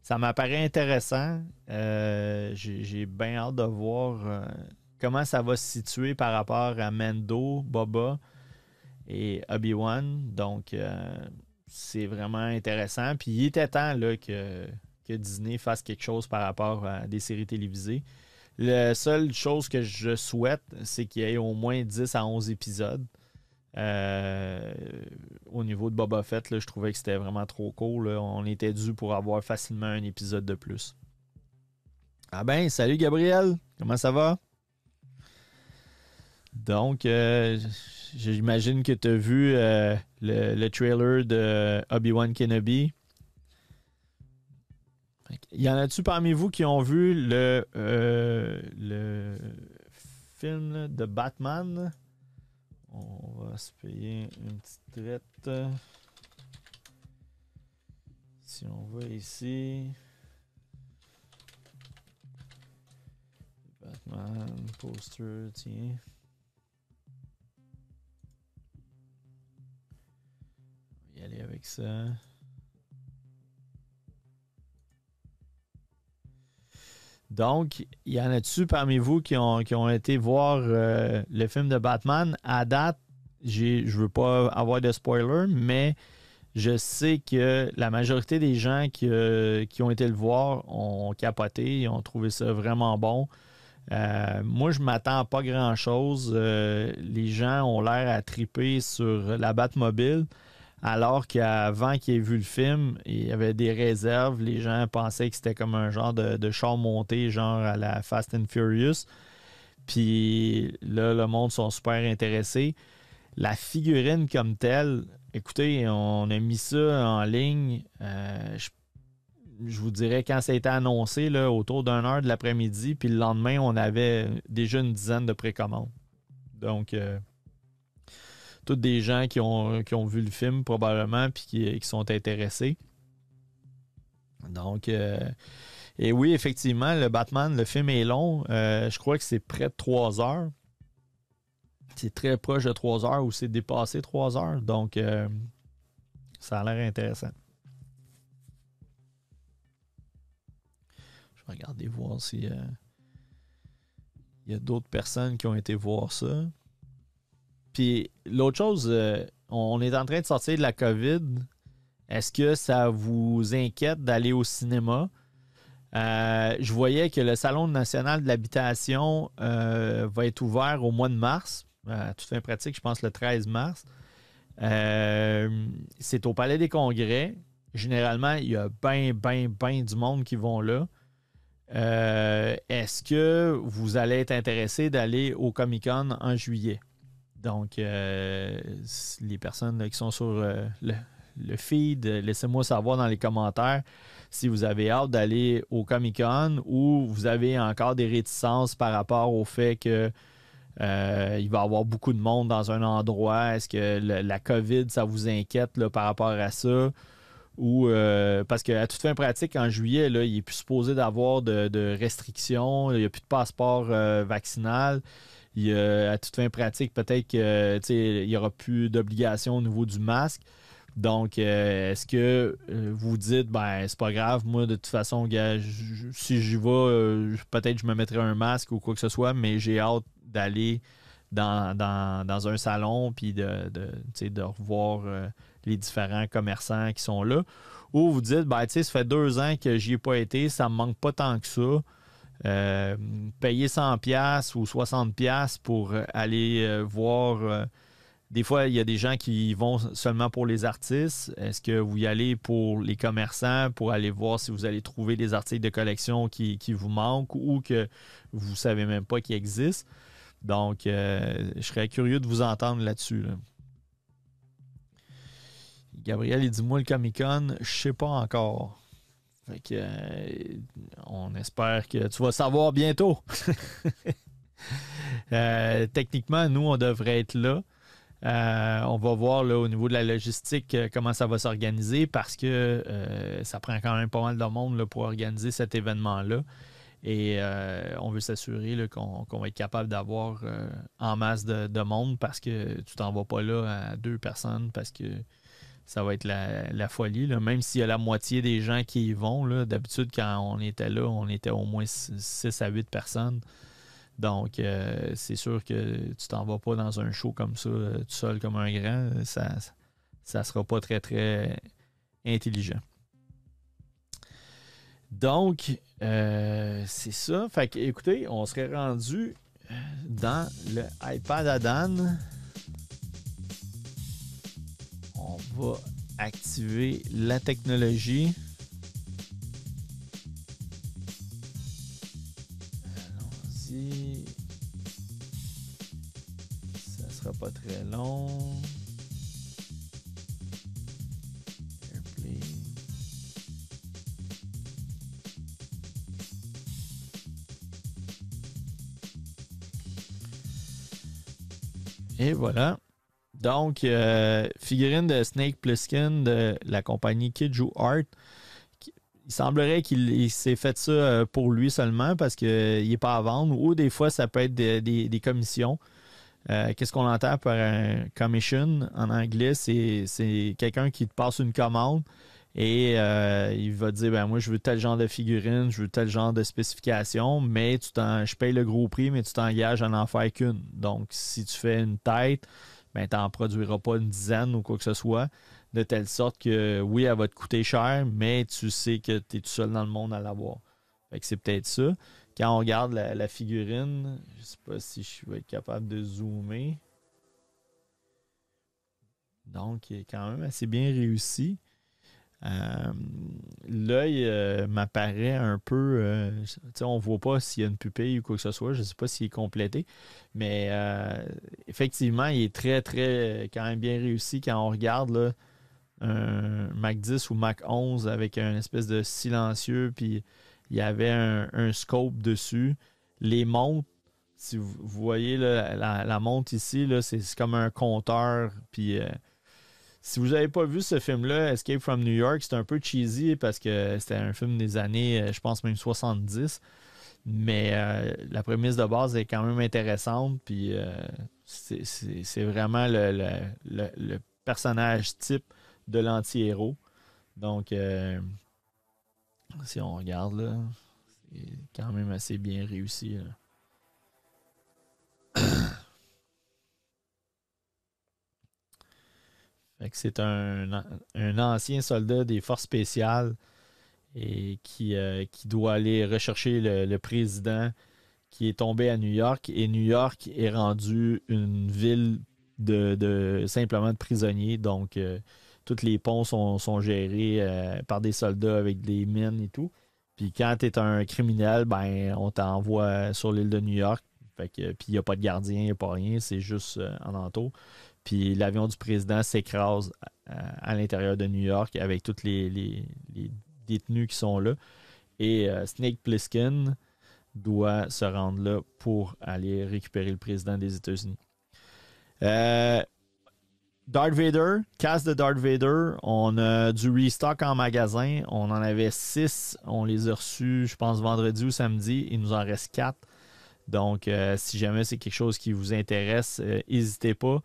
ça m'apparaît intéressant. J'ai bien hâte de voir comment ça va se situer par rapport à Mendo, Boba et Obi-Wan. Donc, c'est vraiment intéressant. Puis il était temps là, que, Disney fasse quelque chose par rapport à des séries télévisées. La seule chose que je souhaite, c'est qu'il y ait au moins 10 à 11 épisodes. Euh, au niveau de Boba Fett, je trouvais que c'était vraiment trop cool. On était dû pour avoir facilement un épisode de plus. Ah ben, salut Gabriel, comment ça va? Donc, euh, j'imagine que tu as vu euh, le, trailer de Obi-Wan Kenobi. Y en a-tu parmi vous qui ont vu le, euh, le film de Batman? On va se payer une petite traite. Si on va ici. Batman, poster, tiens. Donc, il y en a-tu parmi vous qui ont, été voir euh, le film de Batman? À date, je ne veux pas avoir de spoiler, mais je sais que la majorité des gens qui, euh, ont été le voir ont capoté, ont trouvé ça vraiment bon. Euh, moi, je m'attends pas grand-chose. les gens ont l'air à triper sur la Batmobile. Alors qu'avant qu'il ait vu le film, il y avait des réserves. Les gens pensaient que c'était comme un genre de, de char monté, genre à la Fast and Furious. Puis là, le monde sont super intéressés. La figurine comme telle, écoutez, on a mis ça en ligne. Euh, je, vous dirais quand ça a été annoncé, là, autour d'une heure de l'après-midi, puis le lendemain, on avait déjà une dizaine de précommandes. Donc, euh, toutes des gens qui ont, vu le film probablement puis qui, sont intéressés. Donc, euh, et oui, effectivement, le Batman, le film est long. Euh, je crois que c'est près de trois heures. C'est très proche de trois heures ou c'est dépassé trois heures. Donc, euh, ça a l'air intéressant. Je vais regarder voir si il y a d'autres personnes qui ont été voir ça. Puis l'autre chose, euh, on est en train de sortir de la COVID. Est-ce que ça vous inquiète d'aller au cinéma? Euh, je voyais que le Salon national de l'habitation euh, va être ouvert au mois de mars. À toute fin pratique, je pense le 13 mars. c'est au Palais des Congrès. Généralement, il y a bien, bien, bien du monde qui vont là. Est-ce que vous allez être intéressé d'aller au Comic Con en juillet? Donc, euh, les personnes qui sont sur euh, le, feed, laissez-moi savoir dans les commentaires si vous avez hâte d'aller au Comic Con ou vous avez encore des réticences par rapport au fait que euh, il va y avoir beaucoup de monde dans un endroit. Est-ce que la COVID, ça vous inquiète par rapport à ça? Ou parce qu'à toute fin pratique, en juillet, il n'est plus supposé d'avoir de, restrictions, il n'y a plus de passeport vaccinal à toute fin pratique, peut-être qu'il n'y aura plus d'obligation au niveau du masque. Donc, euh, est-ce que euh, vous dites, ben, c'est pas grave, moi, de toute façon, si j'y vais, euh, peut-être je me mettrai un masque ou quoi que ce soit, mais j'ai hâte d'aller dans, un salon puis de, revoir les différents commerçants qui sont là. Ou vous dites, ben, ça fait deux ans que j'y ai pas été, ça me manque pas tant que ça. Euh, payer 100$ ou 60$ pour aller euh, voir. Euh, des fois, il y a des gens qui vont seulement pour les artistes. Est-ce que vous y allez pour les commerçants, pour aller voir si vous allez trouver des articles de collection qui, vous manquent ou que vous ne savez même pas qu'ils existent? Donc, je serais curieux de vous entendre là-dessus. Gabriel, il dit moi le Comic Con, je sais pas encore. Euh, on espère que tu vas savoir bientôt. Euh, techniquement, nous, on devrait être là. Euh, on va voir là, au niveau de la logistique comment ça va s'organiser parce que ça prend quand même pas mal de monde pour organiser cet événement-là. Et on veut s'assurer qu'on va être capable d'avoir en masse de, de, monde parce que tu t'en vas pas là à deux personnes parce que ça va être la, folie. Même s'il y a la moitié des gens qui y vont, d'habitude, quand on était là, on était au moins 6 à 8 personnes. Donc, euh, c'est sûr que tu t'en vas pas dans un show comme ça, euh, tout seul comme un grand. Ça ne sera pas très, très intelligent. Donc, euh, c'est ça. Fait que, écoutez, on serait rendu dans le iPad Adan on va activer la technologie. Allons-y. Ça sera pas très long. Et voilà. Donc, euh, figurine de Snake Plissken de la compagnie Kiju Art. Il semblerait qu'il s'est fait ça euh, pour lui seulement parce qu'il n'est pas à vendre. Ou des fois, ça peut être des, commissions. Euh, qu'est-ce qu'on entend par un commission en anglais? C'est quelqu'un qui te passe une commande et euh, il va te dire ben moi je veux tel genre de figurine, je veux tel genre de spécification, mais tu je paye le gros prix, mais tu t'engages à n'en faire qu'une. Donc si tu fais une tête, ben tu n'en produiras pas une dizaine ou quoi que ce soit, de telle sorte que oui, elle va te coûter cher, mais tu sais que tu es tout seul dans le monde à l'avoir. C'est peut-être ça. Quand on regarde la, figurine, je sais pas si je vais être capable de zoomer. Donc, il est quand même assez bien réussi. Euh, l'œil euh, m'apparaît un peu. Euh, on ne voit pas s'il y a une pupille ou quoi que ce soit. Je ne sais pas s'il est complété. Mais effectivement, il est très, très quand même bien réussi quand on regarde un Mac 10 ou Mac 11 avec un espèce de silencieux. Puis il y avait un, scope dessus. Les montres, si vous voyez la, montre ici, c'est comme un compteur. Puis si vous n'avez pas vu ce film-là, Escape from New York, c'est un peu cheesy parce que c'était un film des années, euh, je pense même 70. Mais euh, la prémisse de base est quand même intéressante. Puis euh, c'est vraiment le, personnage type de l'anti-héros. Donc, si on regarde là, c'est quand même assez bien réussi. c'est un, ancien soldat des forces spéciales et qui, euh, doit aller rechercher le, président qui est tombé à New York. Et New York est rendu une ville de, simplement de prisonniers. Donc, euh, tous les ponts sont, gérés euh, par des soldats avec des mines et tout. Puis quand tu es un criminel, ben on t'envoie sur l'île de New York. puis il n'y a pas de gardien, il n'y a pas rien, c'est juste en entour. Puis l'avion du président s'écrase euh, à, l'intérieur de New York avec tous les, détenus qui sont là. Et euh, Snake Plissken doit se rendre là pour aller récupérer le président des États-Unis. Euh, Darth Vader, casse de Darth Vader, on a du restock en magasin. On en avait six. On les a reçus, je pense, vendredi ou samedi. Il nous en reste quatre. Donc, si jamais c'est quelque chose qui vous intéresse, n'hésitez pas.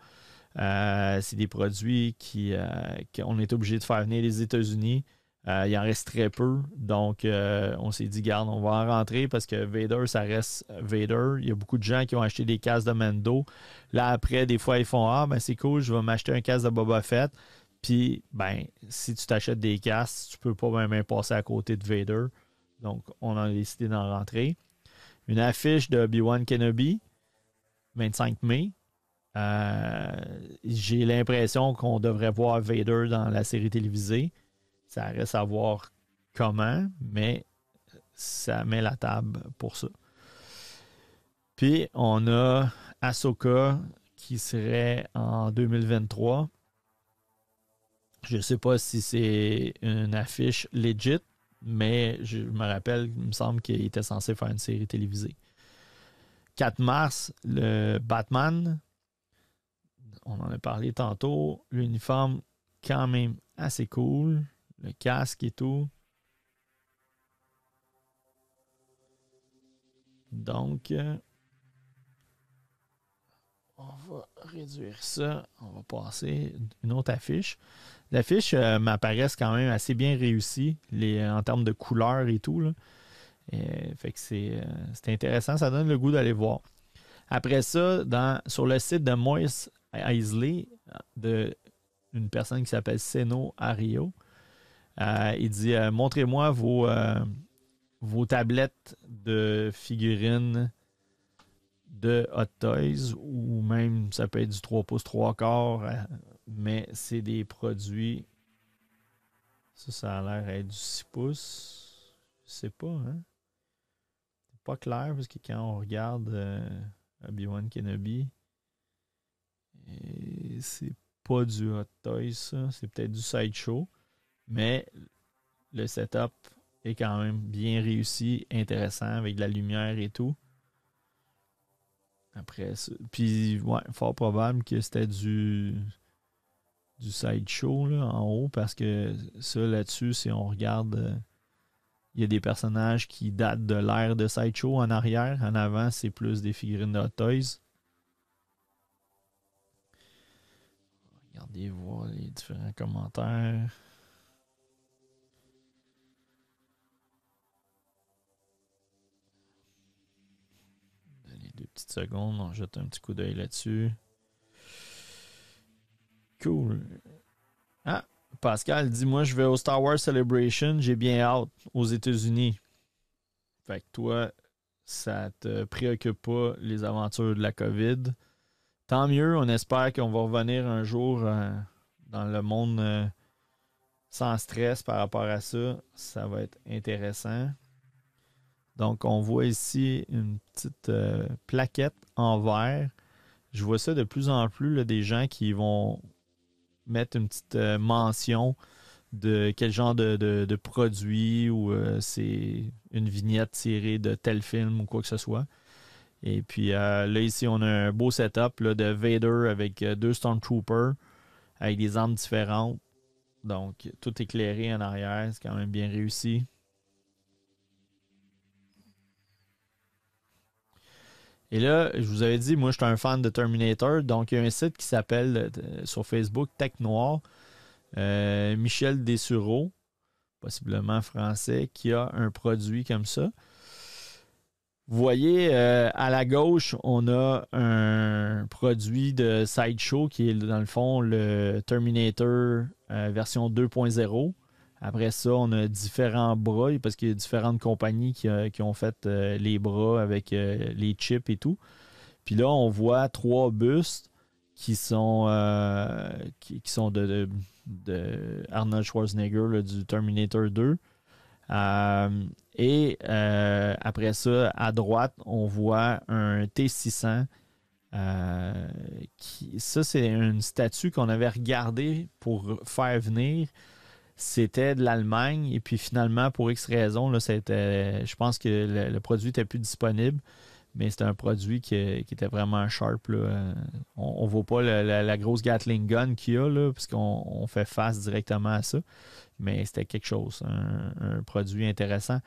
Euh, c'est des produits qui, euh, qu'on est obligé de faire venir des États-Unis. Euh, il en reste très peu. Donc, on s'est dit, garde, on va en rentrer parce que Vader, ça reste Vader. Il y a beaucoup de gens qui ont acheté des casques de Mando. Là, après, des fois, ils font Ah, ben c'est cool, je vais m'acheter un casque de Boba Fett. Puis, ben, si tu t'achètes des casques, tu peux pas même passer à côté de Vader. Donc, on a décidé d'en rentrer. Une affiche de Obi-Wan Kenobi, 25 mai. Euh, j'ai l'impression qu'on devrait voir Vader dans la série télévisée. Ça reste à voir comment, mais ça met la table pour ça. Puis on a Ahsoka qui serait en 2023. Je ne sais pas si c'est une affiche legit, mais je me rappelle, il me semble qu'il était censé faire une série télévisée. 4 mars, le Batman on en a parlé tantôt. L'uniforme, quand même assez cool. Le casque et tout. Donc, euh, on va réduire ça. On va passer une autre affiche. L'affiche euh, m'apparaît quand même assez bien réussie en termes de couleurs et tout. que euh, c'est intéressant. Ça donne le goût d'aller voir. Après ça, dans, sur le site de Moist Isley, de une personne qui s'appelle Seno Ario. Euh, il dit euh, Montrez-moi vos, euh, vos tablettes de figurines de Hot Toys ou même ça peut être du 3 pouces 3 quarts, mais c'est des produits. Ça, ça a l'air d'être du 6 pouces. Je sais pas, hein? C'est pas clair parce que quand on regarde Obi-Wan Kenobi, c'est pas du Hot Toys, ça. C'est peut-être du Sideshow. Mais le setup est quand même bien réussi, intéressant, avec de la lumière et tout. Après ça. Puis, ouais, fort probable que c'était du du sideshow là, en haut parce que ça là-dessus, si on regarde, euh, il y a des personnages qui datent de l'ère de sideshow en arrière. En avant, c'est plus des figurines de Hot Toys. Regardez voir les différents commentaires. Donnez deux petites secondes, on jette un petit coup d'œil là-dessus. Cool. Ah, Pascal dit Moi, je vais au Star Wars Celebration, j'ai bien hâte aux États-Unis. Fait que toi, ça te préoccupe pas les aventures de la COVID? Tant mieux, on espère qu'on va revenir un jour euh, dans le monde euh, sans stress par rapport à ça. Ça va être intéressant. Donc, on voit ici une petite euh, plaquette en verre. Je vois ça de plus en plus, des gens qui vont mettre une petite mention de quel genre de, de, produit ou c'est une vignette tirée de tel film ou quoi que ce soit. Et puis là, ici, on a un beau setup de Vader avec deux Stormtroopers avec des armes différentes. Donc, tout éclairé en arrière, c'est quand même bien réussi. Et là, je vous avais dit, moi, je suis un fan de Terminator. Donc, il y a un site qui s'appelle sur Facebook Tech Noir. Michel Dessureau, possiblement français, qui a un produit comme ça. Vous voyez, euh, à la gauche, on a un produit de Sideshow qui est dans le fond le Terminator euh, version 2.0. Après ça, on a différents bras parce qu'il y a différentes compagnies qui, euh, ont fait les bras avec les chips et tout. Puis là, on voit trois bustes qui sont, qui, sont de, Arnold Schwarzenegger du Terminator 2. Et euh, après ça, à droite, on voit un T600. Euh, ça, c'est une statue qu'on avait regardée pour faire venir. C'était de l'Allemagne. Et puis finalement, pour X raisons, là, je pense que le, produit n'était plus disponible. Mais c'était un produit qui, était vraiment sharp. On ne voit pas la, grosse Gatling gun qu'il y a, là, parce qu'on fait face directement à ça. Mais c'était quelque chose, un produit intéressant.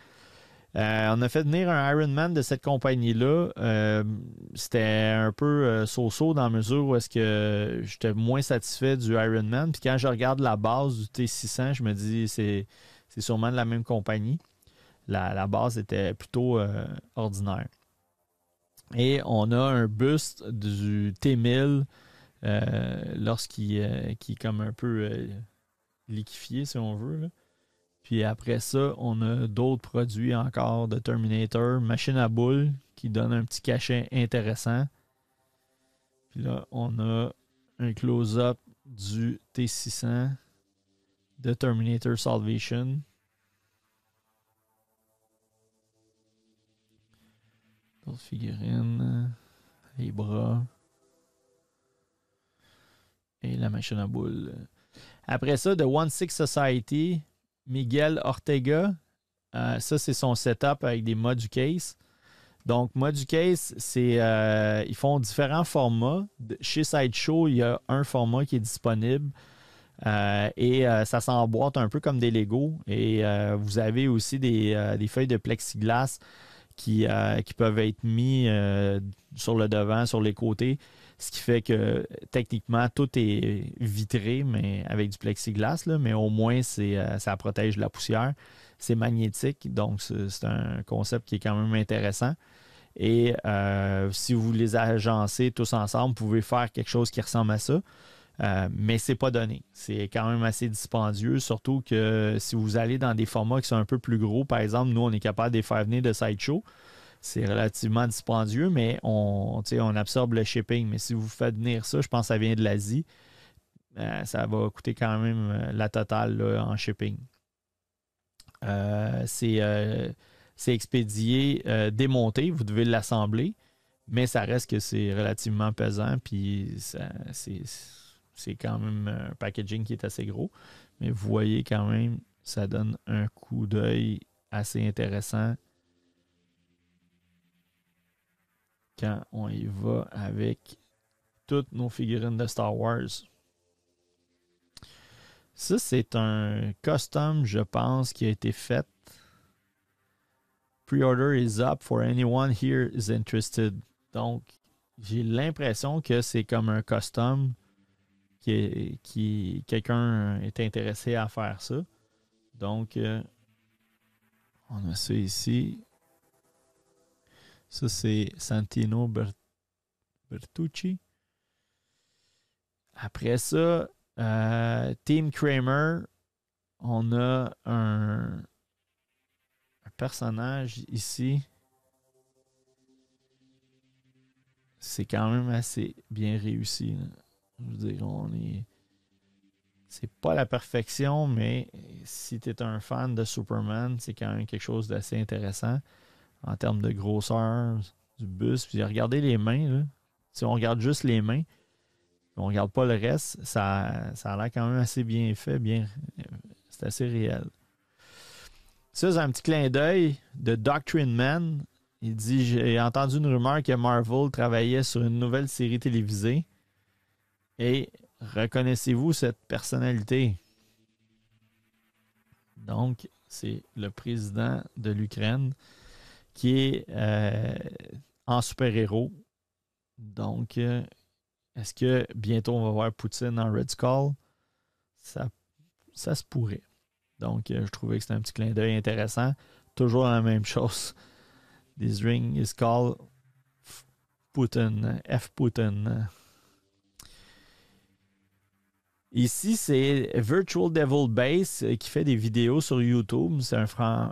Euh, on a fait venir un Ironman de cette compagnie-là. Euh, c'était un peu euh, so-so dans la mesure où est-ce que j'étais moins satisfait du Ironman. Puis quand je regarde la base du T600, je me dis c'est c'est sûrement de la même compagnie. La, base était plutôt ordinaire. Et on a un buste du T1000 lorsqu'il qui est comme un peu liquéfié, si on veut. Puis après ça, on a d'autres produits encore de Terminator, machine à boules qui donne un petit cachet intéressant. Puis là, on a un close-up du T600 de Terminator Salvation. D'autres figurines, les bras et la machine à boules. Après ça, The One Six Society, Miguel Ortega. Euh, ça, c'est son setup avec des case. Donc, case, c'est euh, ils font différents formats. Chez Sideshow, il y a un format qui est disponible. Euh, et ça s'emboîte un peu comme des Legos. Et vous avez aussi des, des, feuilles de plexiglas qui, qui peuvent être mis sur le devant, sur les côtés. Ce qui fait que techniquement, tout est vitré, mais avec du plexiglas, mais au moins, c'est, euh, ça protège la poussière. C'est magnétique, donc c'est, un concept qui est quand même intéressant. Et euh, si vous les agencez tous ensemble, vous pouvez faire quelque chose qui ressemble à ça. Euh, mais c'est pas donné. C'est quand même assez dispendieux, surtout que si vous allez dans des formats qui sont un peu plus gros, par exemple, nous, on est capable de faire venir de Sideshow c'est relativement dispendieux, mais on, on absorbe le shipping. Mais si vous faites venir ça, je pense que ça vient de l'Asie, euh, ça va coûter quand même euh, la totale en shipping. Euh, c'est expédié, démonté, vous devez l'assembler, mais ça reste que c'est relativement pesant, puis c'est quand même un packaging qui est assez gros. Mais vous voyez quand même, ça donne un coup d'œil assez intéressant quand on y va avec toutes nos figurines de Star Wars. Ça, c'est un custom, je pense, qui a été fait. Pre-order is up for anyone here is interested. Donc, j'ai l'impression que c'est comme un custom qui, qui quelqu'un est intéressé à faire ça. Donc, euh, on a ça ici. Ça, c'est Santino Bertucci. Après ça, euh, Team Kramer, on a un, personnage ici. C'est quand même assez bien réussi. Je veux dire, on est. C'est pas la perfection, mais si tu es un fan de Superman, c'est quand même quelque chose d'assez intéressant en termes de grosseur du bus. Puis regardez les mains. Si on regarde juste les mains, on regarde pas le reste, ça, ça a l'air quand même assez bien fait, bien. C'est assez réel. Ça, c'est un petit clin d'œil de Doctrine Man. Il dit J'ai entendu une rumeur que Marvel travaillait sur une nouvelle série télévisée. Et reconnaissez-vous cette personnalité? Donc, c'est le président de l'Ukraine qui est euh, en super-héros. Donc, euh, est-ce que bientôt on va voir Poutine en Red Skull? Ça, se pourrait. Donc, euh, je trouvais que c'était un petit clin d'œil intéressant. Toujours la même chose. This ring is called Putin, F Putin. Ici, c'est Virtual Devil Base euh, qui fait des vidéos sur YouTube. C'est un,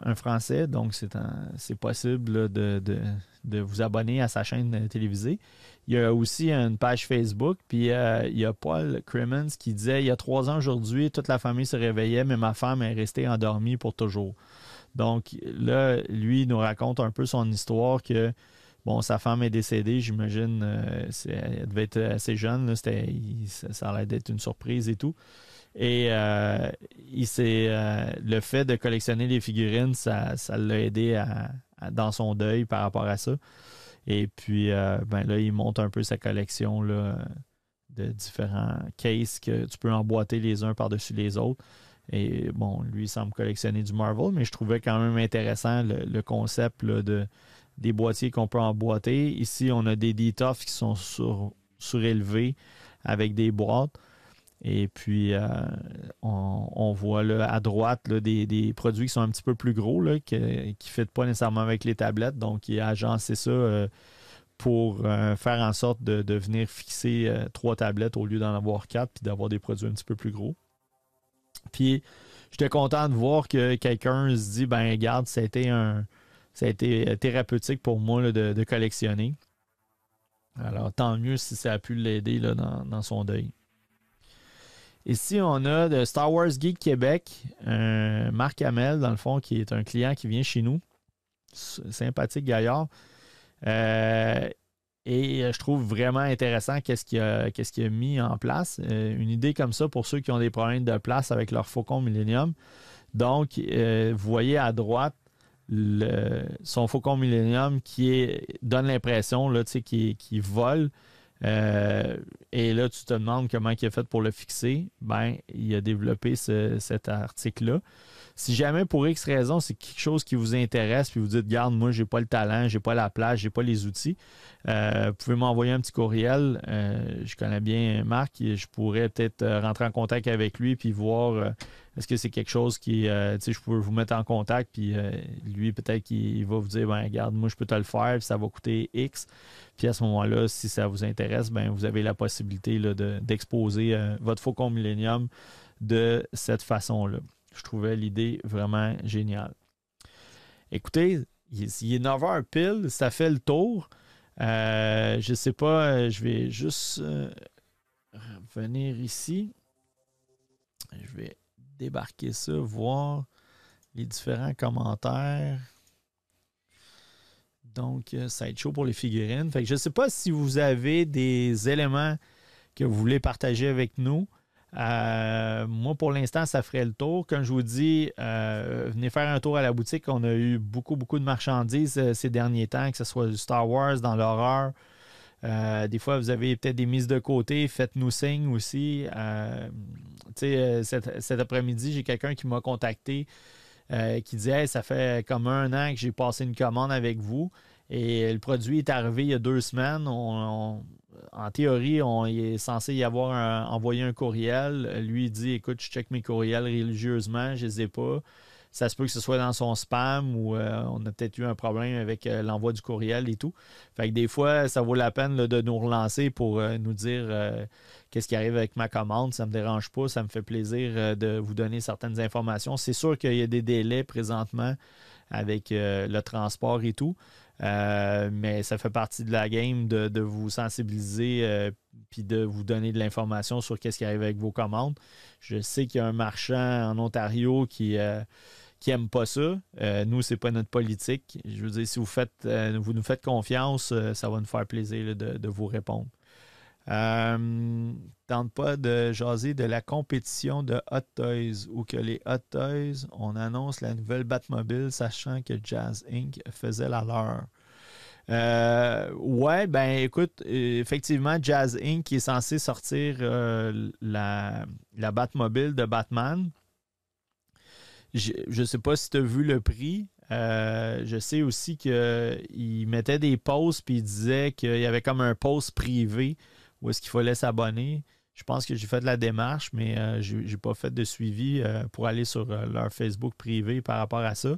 un, Français, donc c'est possible de, de, vous abonner à sa chaîne euh, télévisée. Il y a aussi une page Facebook, puis euh, il y a Paul Crimmins qui disait Il y a trois ans aujourd'hui, toute la famille se réveillait, mais ma femme est restée endormie pour toujours. Donc là, lui, il nous raconte un peu son histoire que Bon, sa femme est décédée, j'imagine. Euh, elle devait être assez jeune. ça, allait être une surprise et tout. Et euh, il euh, le fait de collectionner les figurines, ça, l'a aidé dans son deuil par rapport à ça. Et puis, ben là, il monte un peu sa collection là, de différents cases que tu peux emboîter les uns par-dessus les autres. Et bon, lui, il semble collectionner du Marvel, mais je trouvais quand même intéressant le, concept de des boîtiers qu'on peut emboîter. Ici, on a des DTOF qui sont surélevés avec des boîtes. Et puis, euh, on, voit là, à droite des, produits qui sont un petit peu plus gros, là, qui ne fitent pas nécessairement avec les tablettes. Donc, il a agencé ça euh, pour euh, faire en sorte de, venir fixer trois tablettes au lieu d'en avoir quatre, puis d'avoir des produits un petit peu plus gros. Puis, j'étais content de voir que quelqu'un se dit, ben regarde, c'était un, ça a été euh, thérapeutique pour moi de, collectionner. Alors, tant mieux si ça a pu l'aider dans, son deuil. Ici, on a de Star Wars Geek Québec, Marc Hamel, dans le fond, qui est un client qui vient chez nous. Sympathique gaillard. Euh, et euh, je trouve vraiment intéressant qu'est-ce qu'il a, mis en place. une idée comme ça pour ceux qui ont des problèmes de place avec leur Faucon Millennium. Donc, vous voyez à droite, son Faucon Millennium qui donne l'impression qu'il qui vole. Euh, et là, tu te demandes comment il a fait pour le fixer. Ben, il a développé cet article-là. Si jamais pour X raison, c'est quelque chose qui vous intéresse, puis vous dites, garde, moi, j'ai pas le talent, j'ai pas la place, j'ai pas les outils, euh, vous pouvez m'envoyer un petit courriel. Euh, je connais bien Marc, et je pourrais peut-être rentrer en contact avec lui puis voir est-ce que c'est quelque chose qui, euh, tu sais, je peux vous mettre en contact, puis euh, lui, peut-être qu'il va vous dire, ben, regarde, moi, je peux te le faire, ça va coûter X. Puis à ce moment-là, si ça vous intéresse, ben, vous avez la possibilité d'exposer euh, votre Faucon Millennium de cette façon-là. Je trouvais l'idée vraiment géniale. Écoutez, il, est 9 h pile, ça fait le tour. je ne sais pas, je vais juste venir ici. Je vais débarquer ça, voir les différents commentaires. Donc, euh, ça va être chaud pour les figurines. Fait que je ne sais pas si vous avez des éléments que vous voulez partager avec nous. Euh, moi, pour l'instant, ça ferait le tour. Comme je vous dis, euh, venez faire un tour à la boutique. On a eu beaucoup, beaucoup de marchandises ces derniers temps, que ce soit du Star Wars, dans l'horreur, euh, des fois, vous avez peut-être des mises de côté. Faites-nous signe aussi. Euh, euh cet, après-midi, j'ai quelqu'un qui m'a contacté euh, qui disait Ça fait comme un an que j'ai passé une commande avec vous et le produit est arrivé il y a deux semaines. En théorie, on est censé y avoir envoyé un courriel. Lui, il dit Écoute, je check mes courriels religieusement, je les ai pas. Ça se peut que ce soit dans son spam ou euh, on a peut-être eu un problème avec euh, l'envoi du courriel et tout. Fait que des fois, ça vaut la peine de nous relancer pour euh, nous dire qu'est-ce qui arrive avec ma commande. Ça ne me dérange pas, ça me fait plaisir de vous donner certaines informations. C'est sûr qu'il y a des délais présentement avec le transport et tout. Mais ça fait partie de la game de, vous sensibiliser puis de vous donner de l'information sur qu'est-ce qui arrive avec vos commandes. Je sais qu'il y a un marchand en Ontario qui, qui n'aiment pas ça. Euh, nous, c'est pas notre politique. Je veux dire, si vous faites, euh, vous nous faites confiance, euh, ça va nous faire plaisir de, vous répondre. Tente pas de jaser de la compétition de Hot Toys ou que les Hot Toys, on annonce la nouvelle Batmobile sachant que Jazz Inc. faisait la leur. ouais, ben écoute, effectivement, Jazz Inc. est censé sortir la, la Batmobile de Batman. Je ne sais pas si tu as vu le prix. Euh, je sais aussi qu'il mettait des posts puis il disait qu'il y avait comme un post privé où est-ce qu'il fallait s'abonner. Je pense que j'ai fait la démarche, mais euh, je n'ai pas fait de suivi euh, pour aller sur leur Facebook privé par rapport à ça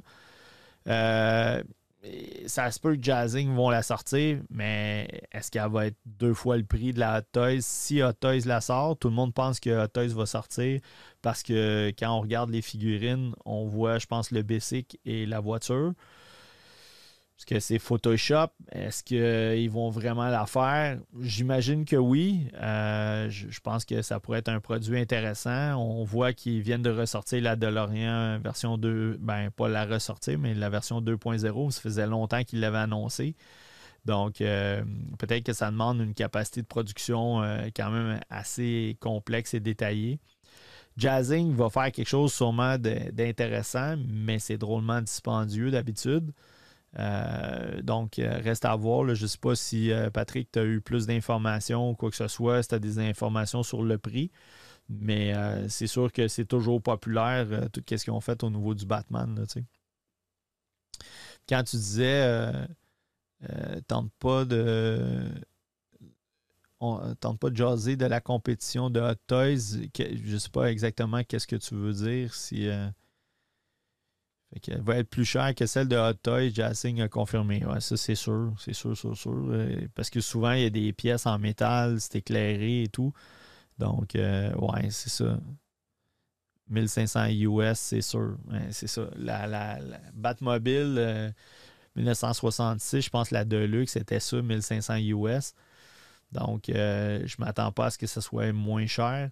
ça se peut que Jazzing vont la sortir, mais est-ce qu'elle va être deux fois le prix de la Hot Toys? Si Hot Toys la sort, tout le monde pense que Hot Toys va sortir parce que quand on regarde les figurines, on voit, je pense, le Basic et la voiture. Est-ce que c'est Photoshop? Est-ce qu'ils vont vraiment la faire? J'imagine que oui. Euh, je, pense que ça pourrait être un produit intéressant. On voit qu'ils viennent de ressortir la DeLorean version 2. Ben, pas la ressortir, mais la version 2.0. Ça faisait longtemps qu'ils l'avaient annoncé. Donc, euh, peut-être que ça demande une capacité de production euh, quand même assez complexe et détaillée. Jazzing va faire quelque chose sûrement d'intéressant, mais c'est drôlement dispendieux d'habitude. Euh, donc, euh, reste à voir. Je ne sais pas si euh, Patrick, tu as eu plus d'informations ou quoi que ce soit, si tu as des informations sur le prix. Mais c'est sûr que c'est toujours populaire, tout ce qu'ils ont fait au niveau du Batman. Quand tu disais, tente pas de. tente pas de jaser de la compétition de Hot Toys. je ne sais pas exactement qu'est-ce que tu veux dire. Si, elle va être plus chère que celle de Hot Toys. Jassing a confirmé. Ouais, ça, c'est sûr. C'est sûr, sûr, sûr. Euh, parce que souvent, il y a des pièces en métal, c'est éclairé et tout. Donc, euh, ouais, c'est ça. 1500 US, c'est sûr. c'est ça. La, la, Batmobile 1966, euh, je pense la Deluxe, c'était ça, 1500 US. Donc, je ne m'attends pas à ce que ce soit moins cher.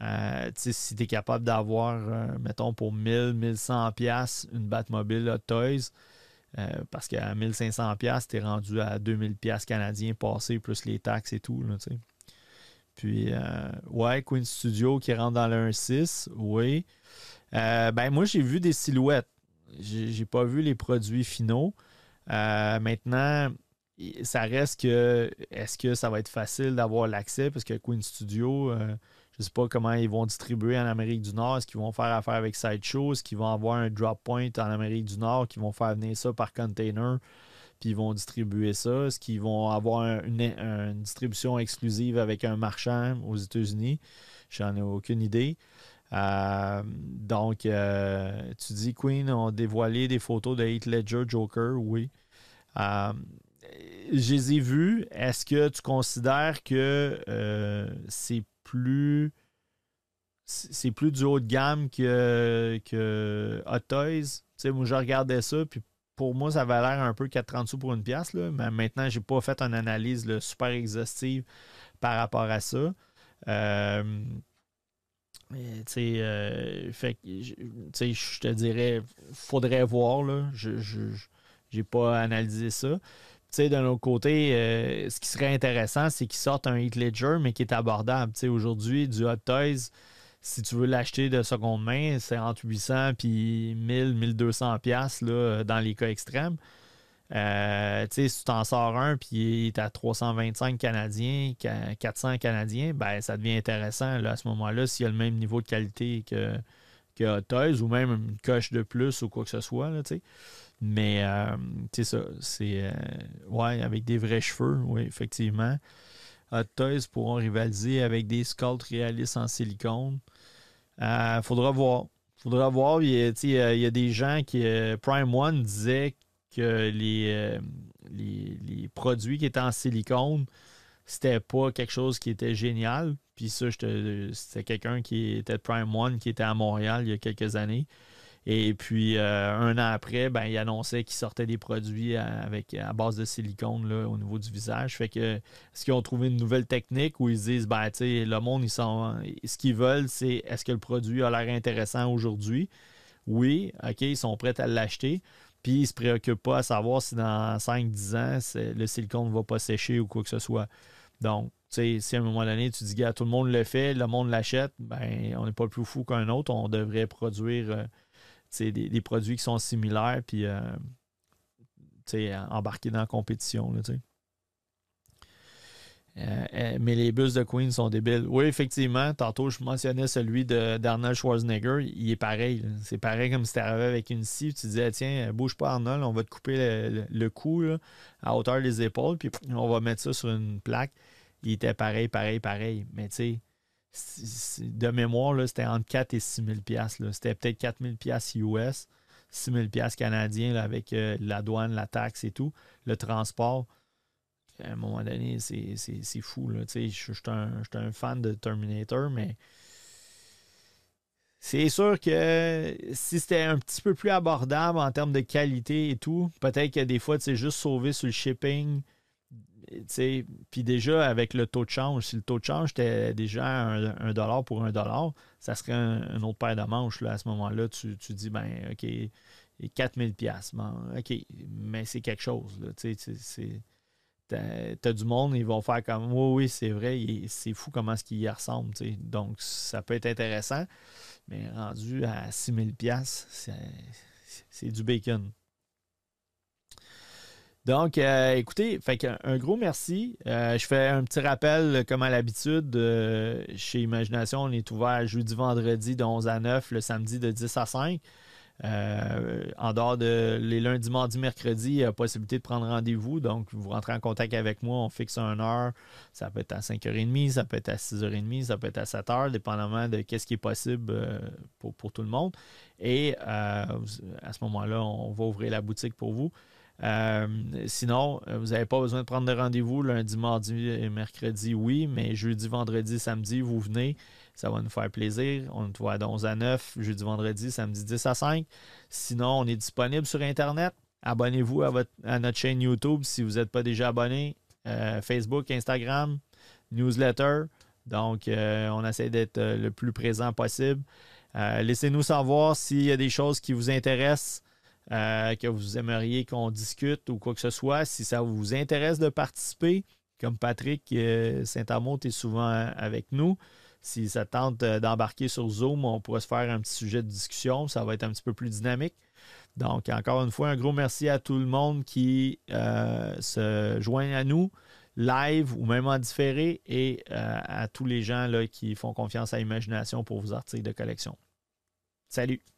Euh, si tu es capable d'avoir, euh, mettons, pour 1000, 1100 pièces une Batmobile Hot Toys, euh, parce qu'à 1500 pièces tu es rendu à 2000 pièces canadiens passés, plus les taxes et tout. Puis, ouais, Queen Studio qui rentre dans le 1.6, oui. ben, moi, j'ai vu des silhouettes. J'ai pas vu les produits finaux. maintenant, ça reste que est-ce que ça va être facile d'avoir l'accès? Parce que Queen Studio, je ne sais pas comment ils vont distribuer en Amérique du Nord. Est-ce qu'ils vont faire affaire avec Sideshow? Est-ce qu'ils vont avoir un drop point en Amérique du Nord qui vont faire venir ça par container? Puis ils vont distribuer ça? Est-ce qu'ils vont avoir une, distribution exclusive avec un marchand aux États-Unis? J'en ai aucune idée. Euh, donc, euh, tu dis Queen ont dévoilé des photos de Heath Ledger Joker, oui. Euh, je les ai vus. Est-ce que tu considères que c'est C'est plus du haut de gamme que, Hot Toys. moi, je regardais ça, puis pour moi, ça avait l'air un peu 4,30 sous pour une pièce. Là, mais maintenant, j'ai pas fait une analyse super exhaustive par rapport à ça. Euh, euh, je te dirais, faudrait voir. Je n'ai pas analysé ça sais, d'un autre côté, euh, ce qui serait intéressant, c'est qu'ils sortent un Heat Ledger, mais qui est abordable. aujourd'hui, du Hot Toys, si tu veux l'acheter de seconde main, c'est entre 800 puis 1000, 1200 pièces dans les cas extrêmes. Euh, si tu t'en sors un puis il est à 325 Canadiens, 400 Canadiens, ben, ça devient intéressant là, à ce moment-là s'il y a le même niveau de qualité que, Hot Toys ou même une coche de plus ou quoi que ce soit. Mais, euh, ça, c'est. Euh, ouais, avec des vrais cheveux, oui, effectivement. Hot Toys pourront rivaliser avec des sculptes réalistes en silicone. Il faudra voir. Faudra voir. Il y, a, a des gens qui. Prime One disait que les, les, les, produits qui étaient en silicone, c'était pas quelque chose qui était génial. Puis ça, c'était quelqu'un qui était de Prime One, qui était à Montréal il y a quelques années. Et puis, euh, un an après, ben, il annonçait qu'il sortait des produits avec, à base de silicone là, au niveau du visage. Fait que, est-ce qu'ils ont trouvé une nouvelle technique où ils se disent, ben, le monde, ils sont, ce qu'ils veulent, c'est est-ce que le produit a l'air intéressant aujourd'hui? Oui, OK, ils sont prêts à l'acheter. Puis, ils ne se préoccupent pas à savoir si dans 5-10 ans, le silicone ne va pas sécher ou quoi que ce soit. Donc, si à un moment donné, tu dis, gars, tout le monde le fait, le monde l'achète, ben, on n'est pas plus fou qu'un autre. On devrait produire euh, des, produits qui sont similaires, puis euh, embarquer dans la compétition. Euh, mais les bus de Queen sont débiles. Oui, effectivement, tantôt je mentionnais celui d'Arnold Schwarzenegger. Il est pareil. C'est pareil comme si tu arrivais avec une scie, tu disais tiens, bouge pas Arnold, on va te couper le, cou à hauteur des épaules, puis on va mettre ça sur une plaque il était pareil, pareil, pareil. Mais tu sais, de mémoire, c'était entre 4 et 6 000 C'était peut-être 4 000 US, 6 000 canadiens avec euh, la douane, la taxe et tout, le transport. À un moment donné, c'est fou. Je suis un, fan de Terminator, mais c'est sûr que si c'était un petit peu plus abordable en termes de qualité et tout, peut-être que des fois, c'est juste sauver sur le shipping, puis déjà, avec le taux de change, si le taux de change était déjà un, dollar pour un dollar, ça serait un, autre paire de manches. Là, à ce moment-là, tu, tu dis, ben, OK, 4000 pièces OK, mais c'est quelque chose. Tu as, du monde, ils vont faire comme, oui, oui, c'est vrai, c'est fou comment ce qu'il y ressemble. Donc, ça peut être intéressant, mais rendu à 6000 pièces c'est du bacon. Donc, euh, écoutez, fait un gros merci. Euh, je fais un petit rappel, comme à l'habitude, euh, chez Imagination, on est ouvert jeudi, vendredi de 11 à 9, le samedi de 10 à 5. en dehors de les lundis, mardis, mercredis, il y a possibilité de prendre rendez-vous. Donc, vous rentrez en contact avec moi, on fixe une heure. Ça peut être à 5h30, ça peut être à 6h30, ça peut être à 7h, dépendamment de ce qui est possible pour, tout le monde. Et à ce moment-là, on va ouvrir la boutique pour vous. Euh, sinon, euh, vous n'avez pas besoin de prendre de rendez-vous lundi, mardi et mercredi, oui, mais jeudi, vendredi, samedi, vous venez. Ça va nous faire plaisir. On est voit de 11 à 9, jeudi, vendredi, samedi 10 à 5. Sinon, on est disponible sur Internet. Abonnez-vous à, notre chaîne YouTube si vous n'êtes pas déjà abonné. Euh, Facebook, Instagram, newsletter. Donc, on essaie d'être le plus présent possible. Laissez-nous savoir s'il y a des choses qui vous intéressent. Euh, que vous aimeriez qu'on discute ou quoi que ce soit, si ça vous intéresse de participer, comme Patrick euh, Saint-Amour est souvent avec nous, si ça tente euh, d'embarquer sur Zoom, on pourrait se faire un petit sujet de discussion. Ça va être un petit peu plus dynamique. Donc, encore une fois, un gros merci à tout le monde qui se joignent à nous, live ou même en différé, et à tous les gens là, qui font confiance à l'imagination pour vos articles de collection. Salut!